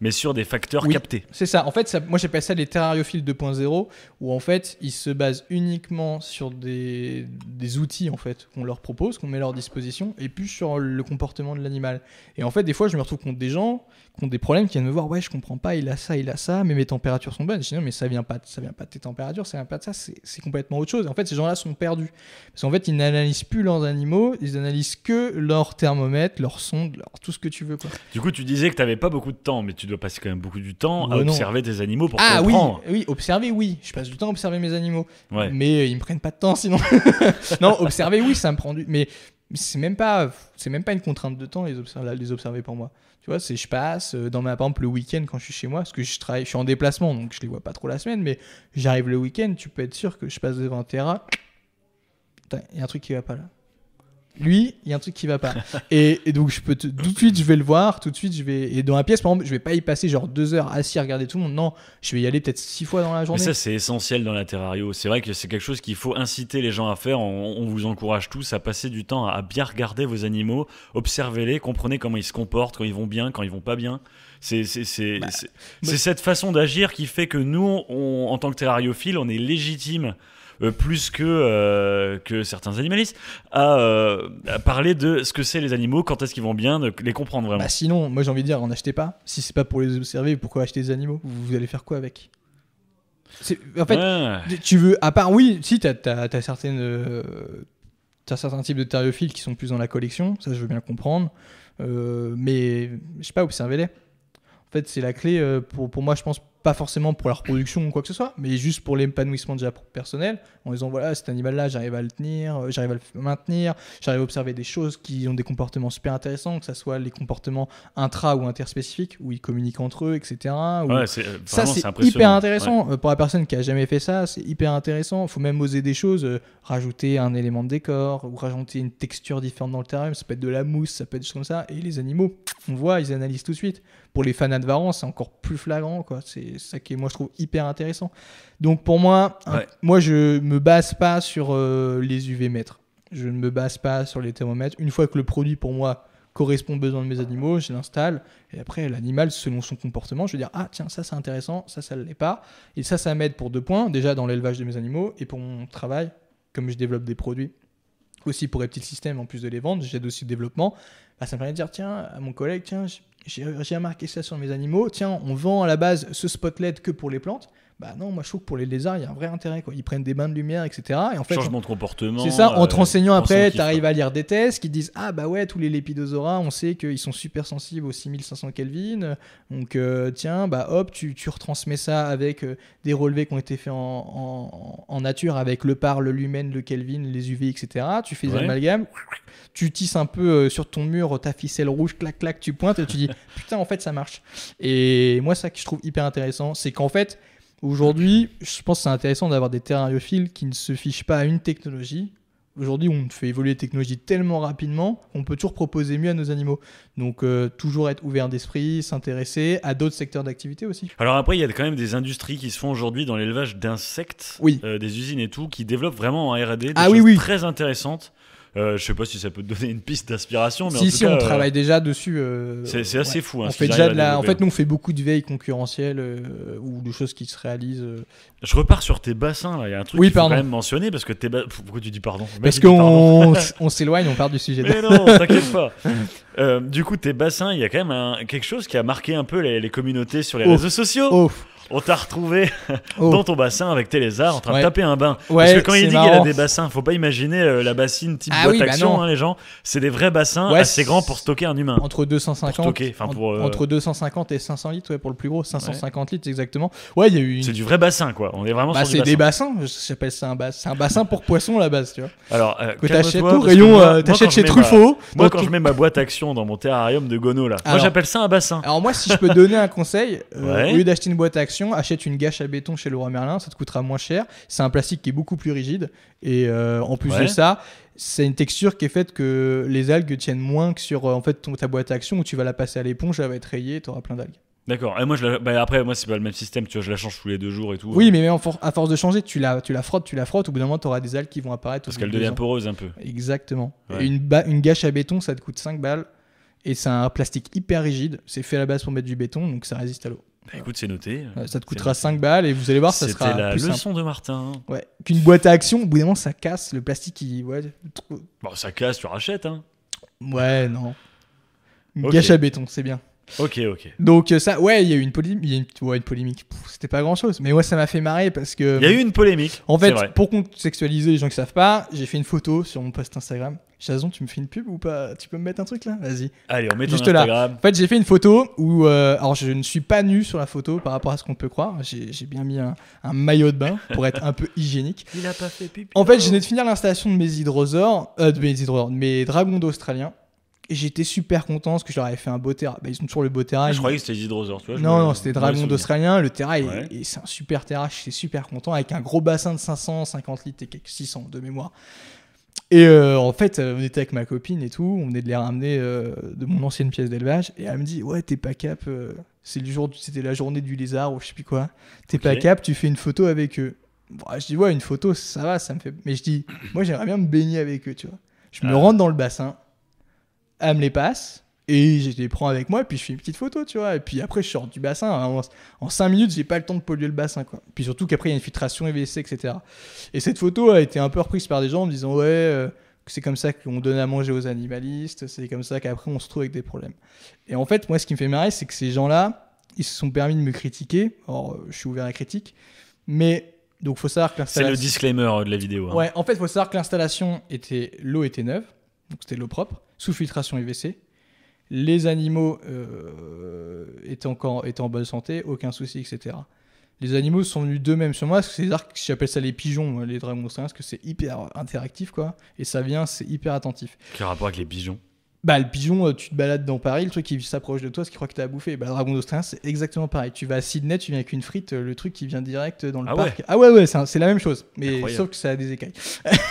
Mais sur des facteurs Oui. captés. C'est ça. En fait, ça- moi j'appelle ça les terrariophiles 2.0, où en fait ils se basent uniquement sur des, des outils en fait qu'on leur propose, qu'on met à leur disposition, et plus sur le comportement de l'animal. Et en fait, des fois, je me retrouve contre des gens qui ont des problèmes, qui viennent me voir, ouais, je comprends pas, il a ça, il a ça, mais mes températures sont bonnes. Je dis non, mais ça vient pas, de- ça vient pas de tes températures, ça vient pas de ça, c'est c'est complètement autre chose. Et en fait, ces gens-là sont perdus parce qu'en fait, ils n'analysent plus leurs animaux, ils analysent que leur thermomètre, leur sonde, leur tout ce que tu veux quoi. Du coup, tu disais que tu n'avais pas beaucoup de temps, mais tu dois passer quand même beaucoup du temps à non. observer tes animaux pour Ah oui, comprendre. oui, observer, oui. Je passe du temps à observer mes animaux. Ouais. Mais euh, ils me prennent pas de temps sinon. non, observer, oui, ça me prend du. Mais c'est même pas, c'est même pas une contrainte de temps les observer, les observer pour moi. Tu vois, c'est je passe euh, dans ma par exemple le week-end quand je suis chez moi, parce que je travaille, je suis en déplacement, donc je les vois pas trop la semaine, mais j'arrive le week-end, tu peux être sûr que je passe devant un terrain. Putain, il y a un truc qui va pas là. Lui, il y a un truc qui va pas. et, et donc je peux te- tout de suite, je vais le voir, tout de suite, je vais et dans la pièce, par exemple, je vais pas y passer genre deux heures assis à regarder tout le monde. Non, je vais y aller peut-être six fois dans la Mais journée. ça, c'est essentiel dans la terrario. C'est vrai que c'est quelque chose qu'il faut inciter les gens à faire. On, on vous encourage tous à passer du temps à bien regarder vos animaux, observez-les, comprenez comment ils se comportent, quand ils vont bien, quand ils vont pas bien. C'est Bah, c'est cette façon d'agir qui fait que nous, on- en tant que terrariophile, on est légitime. Euh, plus que, euh, que certains animalistes, à, euh, à parler de ce que c'est les animaux, quand est-ce qu'ils vont bien, de les comprendre vraiment. Bah sinon, moi j'ai envie de dire, en achetez pas. Si c'est pas pour les observer, pourquoi acheter des animaux? Vous, allez faire quoi avec? En fait, Ouais. tu veux, à part, oui, si t'as as, certaines, euh, t'as certains types de thériophiles qui sont plus dans la collection, ça je veux bien comprendre, Euh, mais je sais pas, observez-les. En fait, c'est la clé euh, pour, pour moi, je pense pas forcément pour la reproduction ou quoi que ce soit, mais juste pour l'épanouissement déjà personnel, en disant voilà, cet animal-là, j'arrive à le tenir, euh, j'arrive à le maintenir, j'arrive à observer des choses qui ont des comportements super intéressants, que ce soit les comportements intra ou interspécifiques, où ils communiquent entre eux, etc. ou- Ouais, euh, ça, c'est hyper intéressant. Euh, pour la personne qui a jamais fait ça, c'est hyper intéressant. Il faut même oser des choses, euh, rajouter un élément de décor ou rajouter une texture différente dans le terrarium. Ça peut être de la mousse, ça peut être des choses comme ça. Et les animaux, on voit, ils analysent tout de suite. Pour les fanats de Varan, c'est encore plus flagrant. quoi. C'est ça qui est, moi, je trouve hyper intéressant. Donc pour moi, Ouais. moi, je me base pas sur euh, les UV mètres. Je ne me base pas sur les thermomètres. Une fois que le produit, pour moi, correspond aux besoins de mes animaux, je l'installe. Et après, l'animal, selon son comportement, je vais dire Ah, tiens, ça c'est intéressant, ça, ça ne l'est pas. Et ça, ça m'aide pour deux points. Déjà, dans l'élevage de mes animaux et pour mon travail, comme je développe des produits. Aussi pour Reptile System, en plus de les vendre, j'aide aussi au développement. Bah, ça me permet de dire Tiens, à mon collègue, tiens, j'ai remarqué ça sur mes animaux. Tiens, on vend à la base ce spot LED que pour les plantes. Bah non, moi je trouve que pour les lézards, il y a un vrai intérêt. Quoi. Ils prennent des bains de lumière, etc. Et en fait, Changement de comportement. c'est ça, en te euh, renseignant on après, tu arrives à lire des tests qui disent Ah bah ouais, tous les lépidosaura, on sait qu'ils sont super sensibles aux 6500 Kelvin. Donc euh, tiens, bah hop, tu, tu retransmets ça avec euh, des relevés qui ont été faits en, en- en nature avec le par, le lumen, le Kelvin, les UV, etc. Tu fais des Ouais. amalgames, tu tisses un peu sur ton mur ta ficelle rouge, clac clac, tu pointes et tu dis Putain, en fait, ça marche. Et moi, ça que je trouve hyper intéressant, c'est qu'en fait, Aujourd'hui, je pense que c'est intéressant d'avoir des terrariophiles qui ne se fichent pas à une technologie. Aujourd'hui, on fait évoluer les technologies tellement rapidement qu'on peut toujours proposer mieux à nos animaux. Donc, euh, toujours être ouvert d'esprit, s'intéresser à d'autres secteurs d'activité aussi. Alors après, il y a quand même des industries qui se font aujourd'hui dans l'élevage d'insectes, Oui. euh, des usines et tout, qui développent vraiment en R&D des Ah choses oui, oui. très intéressantes. Euh, je sais pas si ça peut te donner une piste d'inspiration, mais en si, tout si, cas, on euh, travaille déjà dessus. euh, c'est assez fou. hein, on fait déjà de la... En fait, nous, on fait beaucoup de veille concurrentielle euh, ou de choses qui se réalisent. euh, Je repars sur tes bassins là. Il y a un truc Oui, qu'il faut quand même mentionner parce que tes ba- Pourquoi tu dis pardon? Parce qu'on on s'éloigne, on part du sujet. Mais non, t'inquiète pas. Euh, du coup, tes bassins, il y a quand même un- quelque chose qui a marqué un peu les, les communautés sur les Oh. réseaux sociaux. Oh, On t'a retrouvé oh. dans ton bassin avec tes lézards en train Ouais. de taper un bain. Ouais, Parce que quand il dit qu'il a des bassins, faut pas imaginer euh, la bassine type Ah boîte oui, bah action, hein, les gens. C'est des vrais bassins Ouais, assez grands pour stocker un humain. Entre 250, Pour stocker, enfin, en- pour, euh, entre 250 et 500 litres, ouais, pour le plus gros, 550 litres exactement. Ouais, il y a eu une... C'est du vrai bassin, quoi. On est vraiment Bah, c'est des bassin. bassins, j'appelle ça un bassin. C'est un bassin pour poissons à la base, tu vois. Alors, euh, Que t'achètes au rayon, t'achètes chez Truffaut. Moi, quand je mets ma boîte action dans mon terrarium de gono, là, moi j'appelle ça un bassin. Alors moi, si je peux donner un conseil, au lieu d'acheter une boîte à achète une gâche à béton chez Leroy Merlin, ça te coûtera moins cher. C'est un plastique qui est beaucoup plus rigide et euh, en plus Ouais. de ça, c'est une texture qui est faite que les algues tiennent moins que sur euh, en fait ton- ta boîte à action où tu vas la passer à l'éponge, elle va être rayée, tu auras plein d'algues. D'accord. Et moi, je la- bah, après, moi, c'est pas le même système. Tu vois, je la change tous les deux jours et tout. Oui, mais même en for- à force de changer, tu la, tu la frottes, tu la frottes, au bout d'un moment, tu auras des algues qui vont apparaître. Parce qu'elle devient poreuse un peu. Exactement. Ouais. Et une, ba- une gâche à béton, ça te coûte 5 balles. Et c'est un plastique hyper rigide. C'est fait à la base pour mettre du béton, donc ça résiste à l'eau. Bah, écoute, c'est noté. Ouais, ça te coûtera noté. 5 balles et vous allez voir, ça C'était sera la plus simple. leçon de Martin. Ouais. Qu'une boîte à action, au bout d'un moment, ça casse. Le plastique, il. Ouais, trop- Bon, ça casse, tu rachètes, hein. ouais non. Une gâche à béton, c'est bien. Ok, ok. Donc, euh, ça, ouais, il y a eu une polémique. il y a une- Ouais, une polémique. C'était pas grand chose. Mais moi, ça m'a fait marrer parce que. Il y a eu une polémique. En fait, pour contextualiser les gens qui savent pas, j'ai fait une photo sur mon post Instagram. Jason, tu me fais une pub ou pas? Tu peux me mettre un truc là? Vas-y. Allez, on met ton Juste là. Instagram. En fait, j'ai fait une photo où, euh, alors je ne suis pas nu sur la photo par rapport à ce qu'on peut croire. J'ai bien mis un, un maillot de bain pour être un peu hygiénique. Il a pas fait pipi. En fait, je venais de finir l'installation de mes hydrosaures, euh, de mes hydrosaures, de mes dragons d'Australien. Et j'étais super content parce que je leur avais fait un beau terrain. Bah, ils ont toujours le beau terrain. Ah, je Ils- croyais que c'était les hydrosaures, tu vois. non, me- non, c'était dragon d'Australien. Le terrain, est- Ouais. et c'est un super terrain. J'étais super content avec un gros bassin de 550 litres et quelques 600 de mémoire. Et euh, en fait, euh, on était avec ma copine et tout. On venait de les ramener euh, de mon ancienne pièce d'élevage. Et elle me dit Ouais, t'es pas cap. euh, c'est le jour, c'était la journée du lézard ou je sais plus quoi. T'es pas cap, tu fais une photo avec eux. Bon, je dis Ouais, une photo, ça va, ça me fait. Mais je dis Moi, j'aimerais bien me baigner avec eux, tu vois. Je me Ah. rentre dans le bassin. Elle me les passe. Et je les prends avec moi, et puis je fais une petite photo, tu vois. Et puis après, je sors du bassin. En, en 5 minutes, j'ai pas le temps de polluer le bassin, quoi. Puis surtout qu'après, il y a une filtration EVC, etc. Et cette photo a été un peu reprise par des gens en me disant Ouais, euh, c'est comme ça qu'on donne à manger aux animalistes, c'est comme ça qu'après, on se trouve avec des problèmes. Et en fait, moi, ce qui me fait marrer, c'est que ces gens-là, ils se sont permis de me critiquer. Alors, euh, je suis ouvert à la critique. Mais, donc, faut savoir que C'est le l'installation. disclaimer euh, de la vidéo. hein. Ouais, en fait, il faut savoir que l'installation était. L'eau était neuve, donc c'était de l'eau propre, sous filtration UVC. Les animaux euh, en bonne santé, aucun souci, etc. Les animaux sont venus d'eux-mêmes sur moi, parce que c'est bizarre j'appelle ça les pigeons, les dragons australiens, parce que c'est hyper interactif, quoi. Et ça vient, c'est hyper attentif. Quel rapport avec les pigeons? Bah, le pigeon, euh, tu te balades dans Paris, le truc il s'approche de toi, parce qu'il croit que t'as à bouffer. Bah, le dragon d'Australien, c'est exactement pareil. Tu vas à Sydney, tu viens avec une frite, euh, le truc qui vient direct dans le Ah parc. Ah ouais, ouais, c'est la même chose. Mais Incroyable. sauf que ça a des écailles.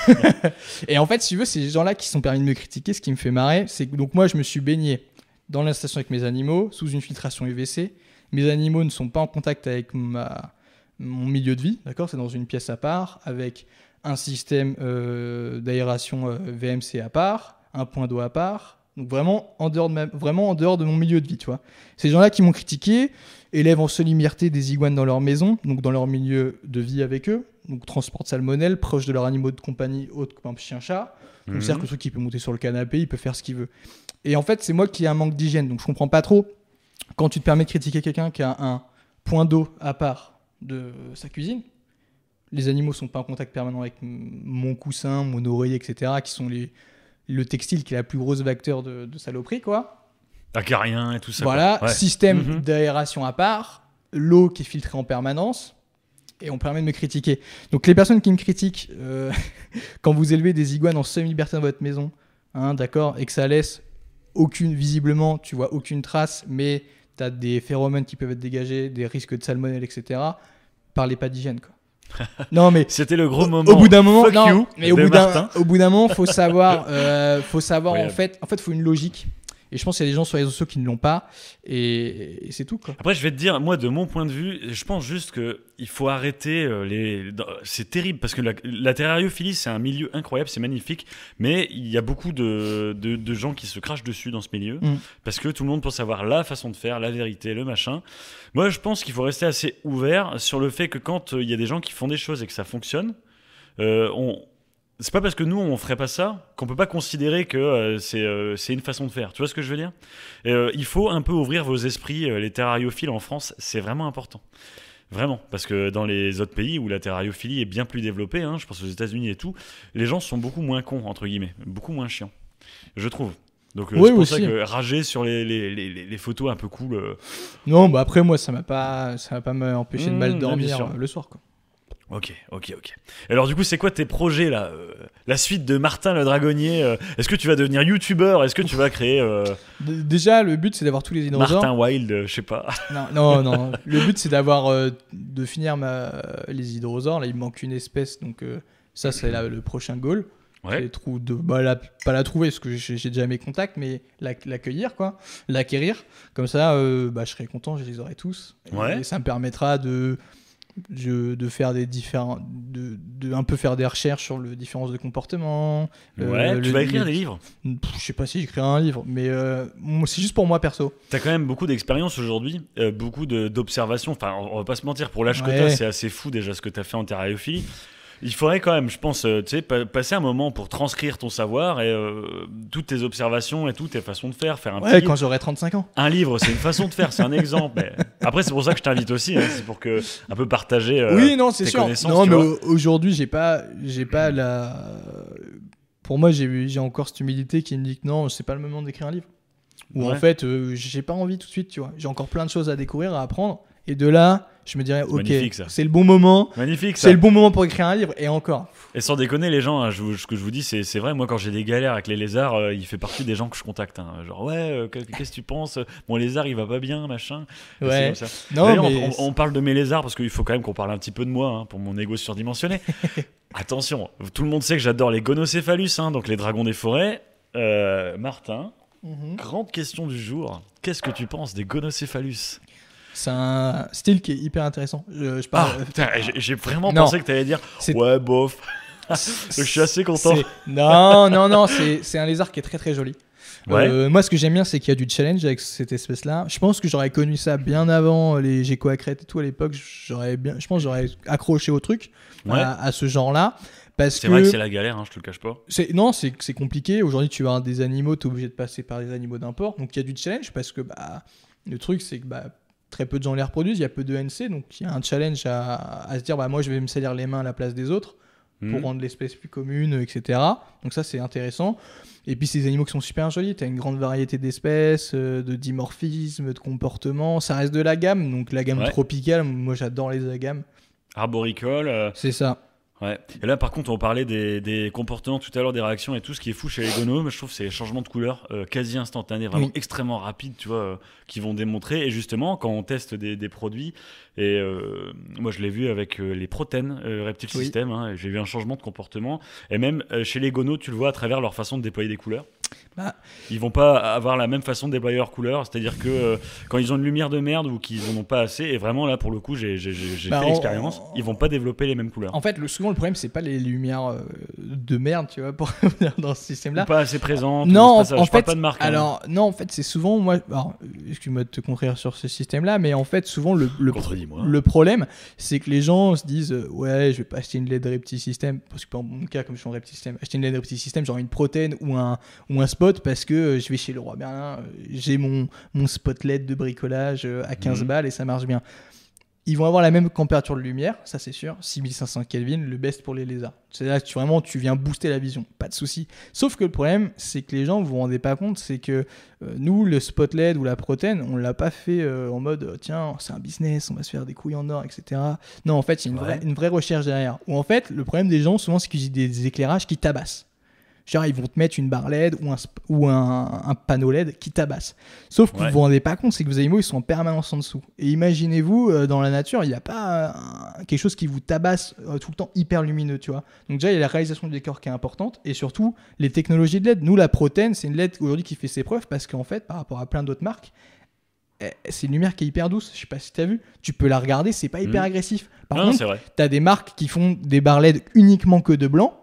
et en fait, si tu veux, ces gens-là qui sont permis de me critiquer, ce qui me fait marrer, c'est que donc moi, je me suis baigné dans la station avec mes animaux, sous une filtration UVC. Mes animaux ne sont pas en contact avec ma, mon milieu de vie, d'accord? C'est dans une pièce à part, avec un système euh, d'aération euh, VMC à part, un point d'eau à part. Donc vraiment en, dehors de ma- vraiment en dehors de mon milieu de vie, tu vois. Ces gens-là qui m'ont critiqué élèvent en semi-liberté des iguanes dans leur maison, donc dans leur milieu de vie avec eux, donc transportent salmonelle, proche de leurs animaux de compagnie, autres comme chien-chat. Donc Mhm. c'est-à-dire que le truc, il peut monter sur le canapé, il peut faire ce qu'il veut. Et en fait, c'est moi qui ai un manque d'hygiène, donc je comprends pas trop quand tu te permets de critiquer quelqu'un qui a un point d'eau à part de sa cuisine. Les animaux sont pas en contact permanent avec mon coussin, mon oreiller, etc., qui sont les, le textile qui est la plus grosse vecteur de, de saloperie, quoi. Acarien et tout ça. voilà. Ouais. système Mhm. d'aération à part, l'eau qui est filtrée en permanence, et on permet de me critiquer. Donc les personnes qui me critiquent, euh, quand vous élevez des iguanes en semi-liberté dans votre maison, hein, d'accord, et que ça laisse aucune, visiblement, tu vois aucune trace, mais tu as des phéromones qui peuvent être dégagés, des risques de salmonelle, etc., parlez pas d'hygiène, quoi. non, mais C'était le gros au- moment. au bout d'un moment, non, mais au bout d'un, au bout d'un moment, faut savoir, euh, faut savoir en Incroyable. fait, en fait, faut une logique. Et je pense qu'il y a des gens sur les réseaux sociaux qui ne l'ont pas. Et, et c'est tout. Quoi. Après, je vais te dire, moi, de mon point de vue, je pense juste que il faut arrêter euh, les. C'est terrible parce que la, la terrariophilie, c'est un milieu incroyable, c'est magnifique, mais il y a beaucoup de, de, de gens qui se crachent dessus dans ce milieu Mm. parce que tout le monde pense savoir la façon de faire, la vérité, le machin. Moi, je pense qu'il faut rester assez ouvert sur le fait que quand euh, il y a des gens qui font des choses et que ça fonctionne, euh, on. C'est pas parce que nous on ferait pas ça qu'on peut pas considérer que euh, c'est euh, une façon de faire. Tu vois ce que je veux dire? Euh, Il faut un peu ouvrir vos esprits. euh, les terrariophiles en France, c'est vraiment important. Vraiment, parce que dans les autres pays où la terrariophilie est bien plus développée, hein, je pense aux États-Unis et tout, les gens sont beaucoup moins cons, entre guillemets, beaucoup moins chiants, je trouve. Donc Oui, c'est pour ça que rager sur les, les, les, les- les photos un peu cool, Non, bah après, moi, ça m'a pas, ça va pas m'empêcher de Mmh, mal dormir le soir. Quoi. Ok, ok, ok. Alors du coup, c'est quoi tes projets là euh, La suite de Martin le Dragonnier euh, Est-ce que tu vas devenir youtubeur Est-ce que tu vas créer euh, Déjà, le but, c'est d'avoir tous les dinosaures. Martin Wild Je sais pas. Non, non, non. Le but, c'est d'avoir, de finir ma, les hydrosaures. Là, il me manque une espèce, donc ça, c'est le prochain goal. Ouais. De, bah, la- pas la trouver parce que j'ai déjà mes contacts, mais la- l'accueillir, quoi, l'acquérir. Comme ça, bah, je serai content, je les aurai tous. Et, Ouais. ça me permettra de, je- de faire des différents, de, de un peu faire des recherches sur le différence de comportement. euh, Ouais. tu le- vas écrire des livres? Pff, Je sais pas si j'écrirai un livre, mais euh, c'est juste pour moi perso. T'as quand même beaucoup d'expérience aujourd'hui, euh, beaucoup d'observations. Enfin, on on va pas se mentir, pour l'âge que t'as, c'est assez fou déjà ce que t'as fait en terrariophilie. Il faudrait quand même, je pense, euh, tu sais, pa- passer un moment pour transcrire ton savoir et euh, toutes tes observations et toutes tes façons de faire, faire un Ouais, quand j'aurai 35 ans. Un livre, c'est une façon de faire, c'est un exemple. mais Après, c'est pour ça que je t'invite aussi, hein, c'est pour que un peu partager. euh, oui, non, c'est sûr. Non, mais aujourd'hui, j'ai pas, j'ai pas la. Pour moi, j'ai encore cette humilité qui me dit que non, c'est pas le moment d'écrire un livre. Ou en fait, euh, j'ai pas envie tout de suite, tu vois. J'ai encore plein de choses à découvrir, à apprendre. Et de là, je me dirais, ok, c'est le bon moment. Magnifique, ça. C'est le bon moment pour écrire un livre. Et encore. Et sans déconner, les gens, hein, je ce que je vous dis, c'est vrai. Moi, quand j'ai des galères avec les lézards, euh, il fait partie des gens que je contacte. hein. Genre, ouais, euh, que- qu'est-ce que tu penses? Mon lézard, il va pas bien, machin. Ouais. comme ça. Non, mais. on, on parle de mes lézards parce qu'il faut quand même qu'on parle un petit peu de moi hein, pour mon ego surdimensionné. Attention, tout le monde sait que j'adore les gonocéphalus, donc les dragons des forêts. Euh, Martin, Mhm. grande question du jour. Qu'est-ce que tu penses des gonocéphalus C'est un style qui est hyper intéressant. Je, je Ah, parle. putain, j'ai- vraiment Non. pensé que tu allais dire ouais, bof. je suis assez content. Non, non, non, c'est un lézard qui est très très joli. Ouais. Euh, moi, ce que j'aime bien, c'est qu'il y a du challenge avec cette espèce-là. Je pense que j'aurais connu ça bien avant les Gecko à crête et tout à l'époque. J'aurais bien, je pense, que j'aurais accroché au truc, Ouais. à, à ce genre-là, parce C'est vrai que c'est la galère, hein, je te le cache pas. c'est non, c'est c'est compliqué. Aujourd'hui, tu as des animaux, tu es obligé de passer par des animaux d'import. Donc, il y a du challenge parce que bah, le truc, c'est que bah, très peu de gens les reproduisent. Il y a peu de NC, donc il y a un challenge à, à se dire bah, moi, je vais me salir les mains à la place des autres pour Hmm. rendre l'espèce plus commune, etc. Donc ça, c'est intéressant. Et puis, des animaux qui sont super jolis. Tu as une grande variété d'espèces, euh, de dimorphisme, de comportement. Ça reste de la gamme, donc la gamme Ouais. tropicale. Moi, j'adore les gammes. Arboricole. euh, C'est ça. Ouais. Et là, par contre, on parlait des, des comportements tout à l'heure, des réactions et tout. Ce qui est fou chez les gonos, je trouve, c'est les changements de couleur euh, quasi instantanés, vraiment Oui. extrêmement rapides, tu vois, euh, qui vont démontrer. Et justement, quand on teste des, des produits, et euh, moi, je l'ai vu avec les protéines Reptile Oui. System, hein, j'ai vu un changement de comportement. Et même chez les gonos, tu le vois à travers leur façon de déployer des couleurs. Bah. Ils vont pas avoir la même façon de déployer leurs couleurs, c'est-à-dire que euh, quand ils ont une lumière de merde ou qu'ils en ont pas assez, et vraiment là pour le coup j'ai Bah, fait l'expérience, ils vont pas développer les mêmes couleurs. En fait, le, souvent, le problème, c'est pas les lumières euh, de merde, tu vois, pour venir dans ce système-là. pas assez présente. Non, en, en fait, pas de marque. hein. alors non, en fait, c'est souvent moi. Excuse-moi de te contredire sur ce système-là, mais en fait, souvent le le, Contredis-moi. le problème, c'est que les gens se disent euh, ouais, je vais pas acheter une LED Repti System parce que dans mon cas, comme je suis en Repti System, acheter une LED Repti System, genre une protéine ou un ou un spot parce que euh, je vais chez le roi Merlin, euh, j'ai mon mon spot LED de bricolage euh, à 15 Mhm. balles et ça marche bien. Ils vont avoir la même température de lumière, ça c'est sûr, 6500 Kelvin, le best pour les lézards. C'est là que tu, vraiment tu viens booster la vision, pas de souci. Sauf que le problème, c'est que les gens vous vous rendez pas compte, c'est que euh, nous, le spot LED ou la protéine, on l'a pas fait euh, en mode euh, tiens, c'est un business, on va se faire des couilles en or, etc. Non, en fait, il y a une, Ouais. vraie, une vraie recherche derrière. Ou en fait, le problème des gens, souvent, c'est qu'ils utilisent des éclairages qui tabassent. Genre, ils vont te mettre une barre LED ou un, ou un, un panneau LED qui tabasse. Sauf que Ouais. vous vous rendez pas compte, c'est que vos animaux, ils sont en permanence en dessous. Et imaginez-vous, euh, dans la nature, il n'y a pas euh, quelque chose qui vous tabasse euh, tout le temps hyper lumineux, tu vois. Donc déjà, il y a la réalisation du décor qui est importante, et surtout, les technologies de LED. Nous, la Proten, c'est une LED aujourd'hui qui fait ses preuves, parce qu'en fait, par rapport à plein d'autres marques, eh, c'est une lumière qui est hyper douce. Je sais pas si tu as vu. Tu peux la regarder, c'est pas hyper Mhm. agressif. Par Non, contre. T'as des marques qui font des barres LED uniquement que de blanc.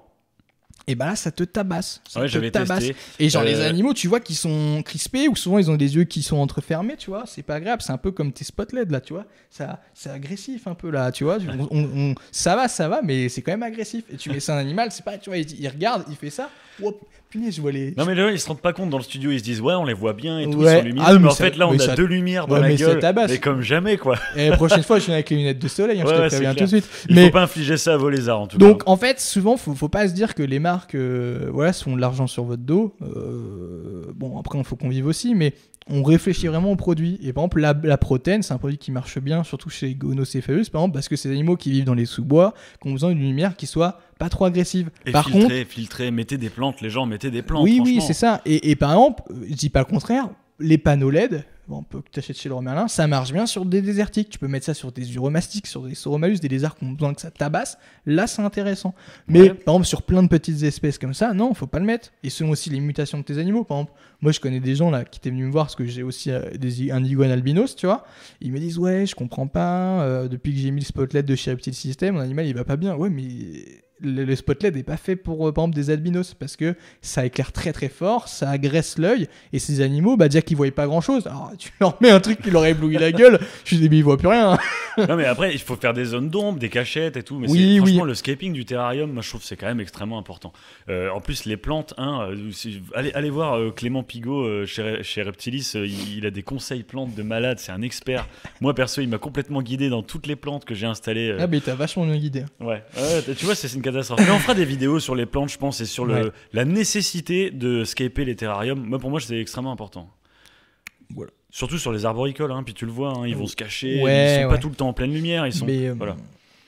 Et bah là, ça te tabasse. Ça Ouais, te tabasse. testé. Et genre, les Euh, animaux, tu vois, qui sont crispés ou souvent ils ont des yeux qui sont entrefermés, tu vois. C'est pas agréable. C'est un peu comme tes spots LED là, tu vois. Ça, c'est agressif un peu là, tu vois. On- on- on- ça va, ça va, mais c'est quand même agressif. Et tu mets ça un animal, c'est pas, tu vois, il, il regarde, il fait ça. Hop, punaise, je vois les. Non mais là ils se rendent pas compte dans le studio, ils se disent ouais on les voit bien et tout, Ouais. ils sont lumineux, Ah, mais mais en ça- fait là on a ça- deux lumières dans Ouais, la mais gueule, mais comme jamais quoi. Et la prochaine fois, je viens avec les lunettes de soleil, hein, Ouais, je te préviens tout de suite. Il mais faut pas infliger ça à vos lézards en tout Donc cas. en fait, souvent, faut, faut pas se dire que les marques, euh, voilà, sont de l'argent sur votre dos. Euh, bon, après, il faut qu'on vive aussi, mais on réfléchit vraiment au produit. Et par exemple, la, la protéine, c'est un produit qui marche bien, surtout chez Gonocéphalus, par exemple, parce que ces animaux qui vivent dans les sous-bois, qui ont besoin d'une lumière qui soit pas trop agressive. Et par contre, filtrer, filtrer, mettez des plantes, les gens mettez des plantes. oui, oui, c'est ça. Et, et par exemple, je dis pas le contraire, les panneaux LED, bon, que tu achètes chez Leroy Merlin, ça marche bien sur des désertiques. Tu peux mettre ça sur des uromastiques, sur des sauromalus, des lézards qui ont besoin que ça tabasse. Là, c'est intéressant. Mais Ouais. par exemple, sur plein de petites espèces comme ça, non, faut pas le mettre. Et selon aussi les mutations de tes animaux. Par exemple, moi, je connais des gens là qui étaient venus me voir parce que j'ai aussi euh, des, un iguane albinos, tu vois. Ils me disent, ouais, je comprends pas. euh, depuis que j'ai mis le spotlight de chez Reptile System, mon animal, il va pas bien. Ouais, mais le, le spotlight n'est pas fait pour, euh, par exemple, des albinos parce que ça éclaire très très fort, ça agresse l'œil. Et ces animaux, bah, déjà qu'ils voyaient pas grand chose. Alors, tu leur mets un truc qui leur éblouit la gueule. Je dis, mais ils voient plus rien. Non mais après il faut faire des zones d'ombre, des cachettes et tout. Mais Oui, franchement le scaping du terrarium, moi je trouve c'est quand même extrêmement important. Euh, en plus les plantes, hein, euh, allez, allez voir Clément Pigot chez, chez Reptilis, il, il a des conseils plantes de malade, c'est un expert. Moi perso il m'a complètement guidé dans toutes les plantes que j'ai installées. Ah, mais t'as vachement bien guidé. Ouais, ouais, tu vois, c'est une catastrophe. Mais on fera des vidéos sur les plantes, je pense, et sur le, Ouais. la nécessité de scaper les terrariums. Moi, pour moi, c'est extrêmement important. Voilà. Surtout sur les arboricoles, hein, puis tu le vois, hein, ils vont se cacher, Ouais, ils sont pas tout le temps en pleine lumière, ils sont. Mais, euh, voilà.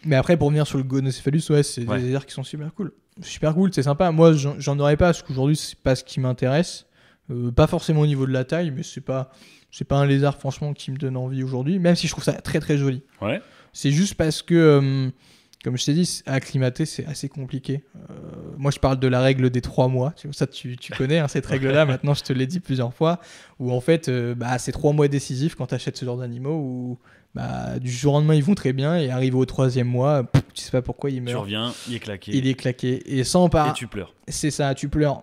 mais après, pour revenir sur le Gonocéphalus, ouais, c'est des lézards qui sont super cool. Super cool, c'est sympa. Moi, j'en j'en aurais pas parce qu'aujourd'hui, c'est pas ce qui m'intéresse. Euh, pas forcément au niveau de la taille, mais c'est pas, c'est pas un lézard, franchement, qui me donne envie aujourd'hui, même si je trouve ça très très joli. Ouais. C'est juste parce que, euh, comme je t'ai dit, acclimater, c'est assez compliqué. Euh, moi, je parle de la règle des trois mois. Tu- Ça, tu, tu connais hein, cette règle-là. Maintenant, je te l'ai dit plusieurs fois. Où en fait, euh, bah, c'est trois mois décisifs quand tu achètes ce genre d'animaux. Où bah, du jour au lendemain, ils vont très bien. Et arrivé au troisième mois, pff, tu sais pas pourquoi ils Tu meurent. reviens, il est claqué, Il est claqué. Et sans pas. et tu pleures. C'est ça, tu pleures.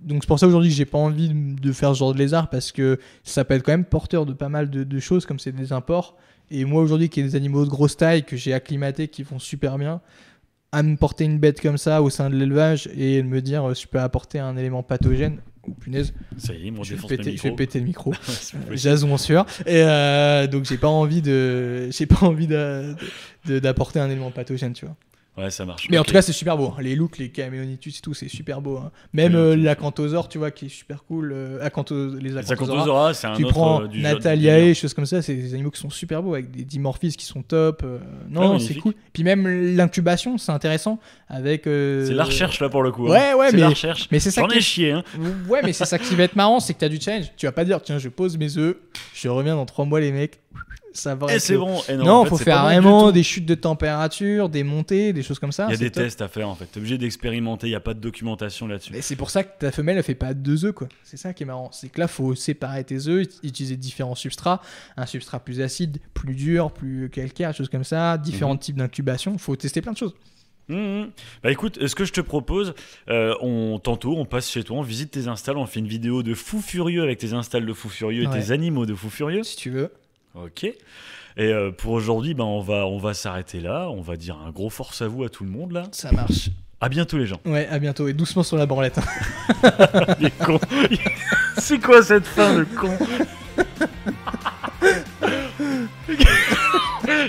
Donc c'est pour ça aujourd'hui que j'ai pas envie de de faire ce genre de lézard parce que ça peut être quand même porteur de pas mal de, de choses comme c'est des imports. Et moi aujourd'hui qui ai des animaux de grosse taille que j'ai acclimatés qui font super bien, à me porter une bête comme ça au sein de l'élevage et de me dire euh, je peux apporter un élément pathogène, oh, punaise, Ça y est, mon je vais, péter, le je vais micro. péter le micro. Jason en sueur. Et euh, donc j'ai pas envie de, j'ai pas envie d'apporter un élément pathogène, tu vois. Ouais, ça marche. Mais en tout cas, c'est super beau. hein. Les looks, les caméonitus et tout, c'est super beau. hein. Même euh, ok. l'acanthosaure, tu vois, qui est super cool. euh, acantho- les. Acanthosaura, c'est un Tu autre prends euh, du Nataliae, choses comme ça, c'est des animaux qui sont super beaux avec des dimorphismes qui sont top. euh, Ah, Non, c'est magnifique. cool. Puis même l'incubation, c'est intéressant avec. euh, C'est la recherche là pour le coup. hein. Ouais, ouais, c'est mais- la recherche. Mais c'est ça J'en ai chié, hein. Ouais, mais c'est ça qui va être marrant, c'est que tu as du challenge. Tu vas pas dire, tiens, je pose mes œufs, je reviens dans trois mois, les mecs. Ça va. Et être c'est le- bon. Et non, Non, en fait, faut faire vraiment des chutes de température, des montées, des choses comme ça. Il y a des top. tests à faire en fait. T'es obligé d'expérimenter, il n'y a pas de documentation là-dessus. Mais c'est pour ça que ta femelle, elle fait pas deux œufs, quoi. C'est ça qui est marrant. C'est que là, faut séparer tes œufs, ut- utiliser différents substrats. Un substrat plus acide, plus dur, plus calcaire, choses comme ça. Différents Mhm. types d'incubation. Faut tester plein de choses. Mhm. Bah écoute, ce que je te propose, euh, on tantôt on passe chez toi, on visite tes installs, on fait une vidéo de fou furieux avec tes installs de fou furieux et Ouais. tes animaux de fou furieux. Si tu veux. Ok. Et euh, pour aujourd'hui, ben on va on va s'arrêter là. On va dire un gros force à vous à tout le monde là. Ça marche. À bientôt les gens. Ouais, à bientôt. Et doucement sur la branlette. hein. C'est quoi cette fin de con?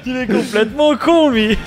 Il est complètement con lui.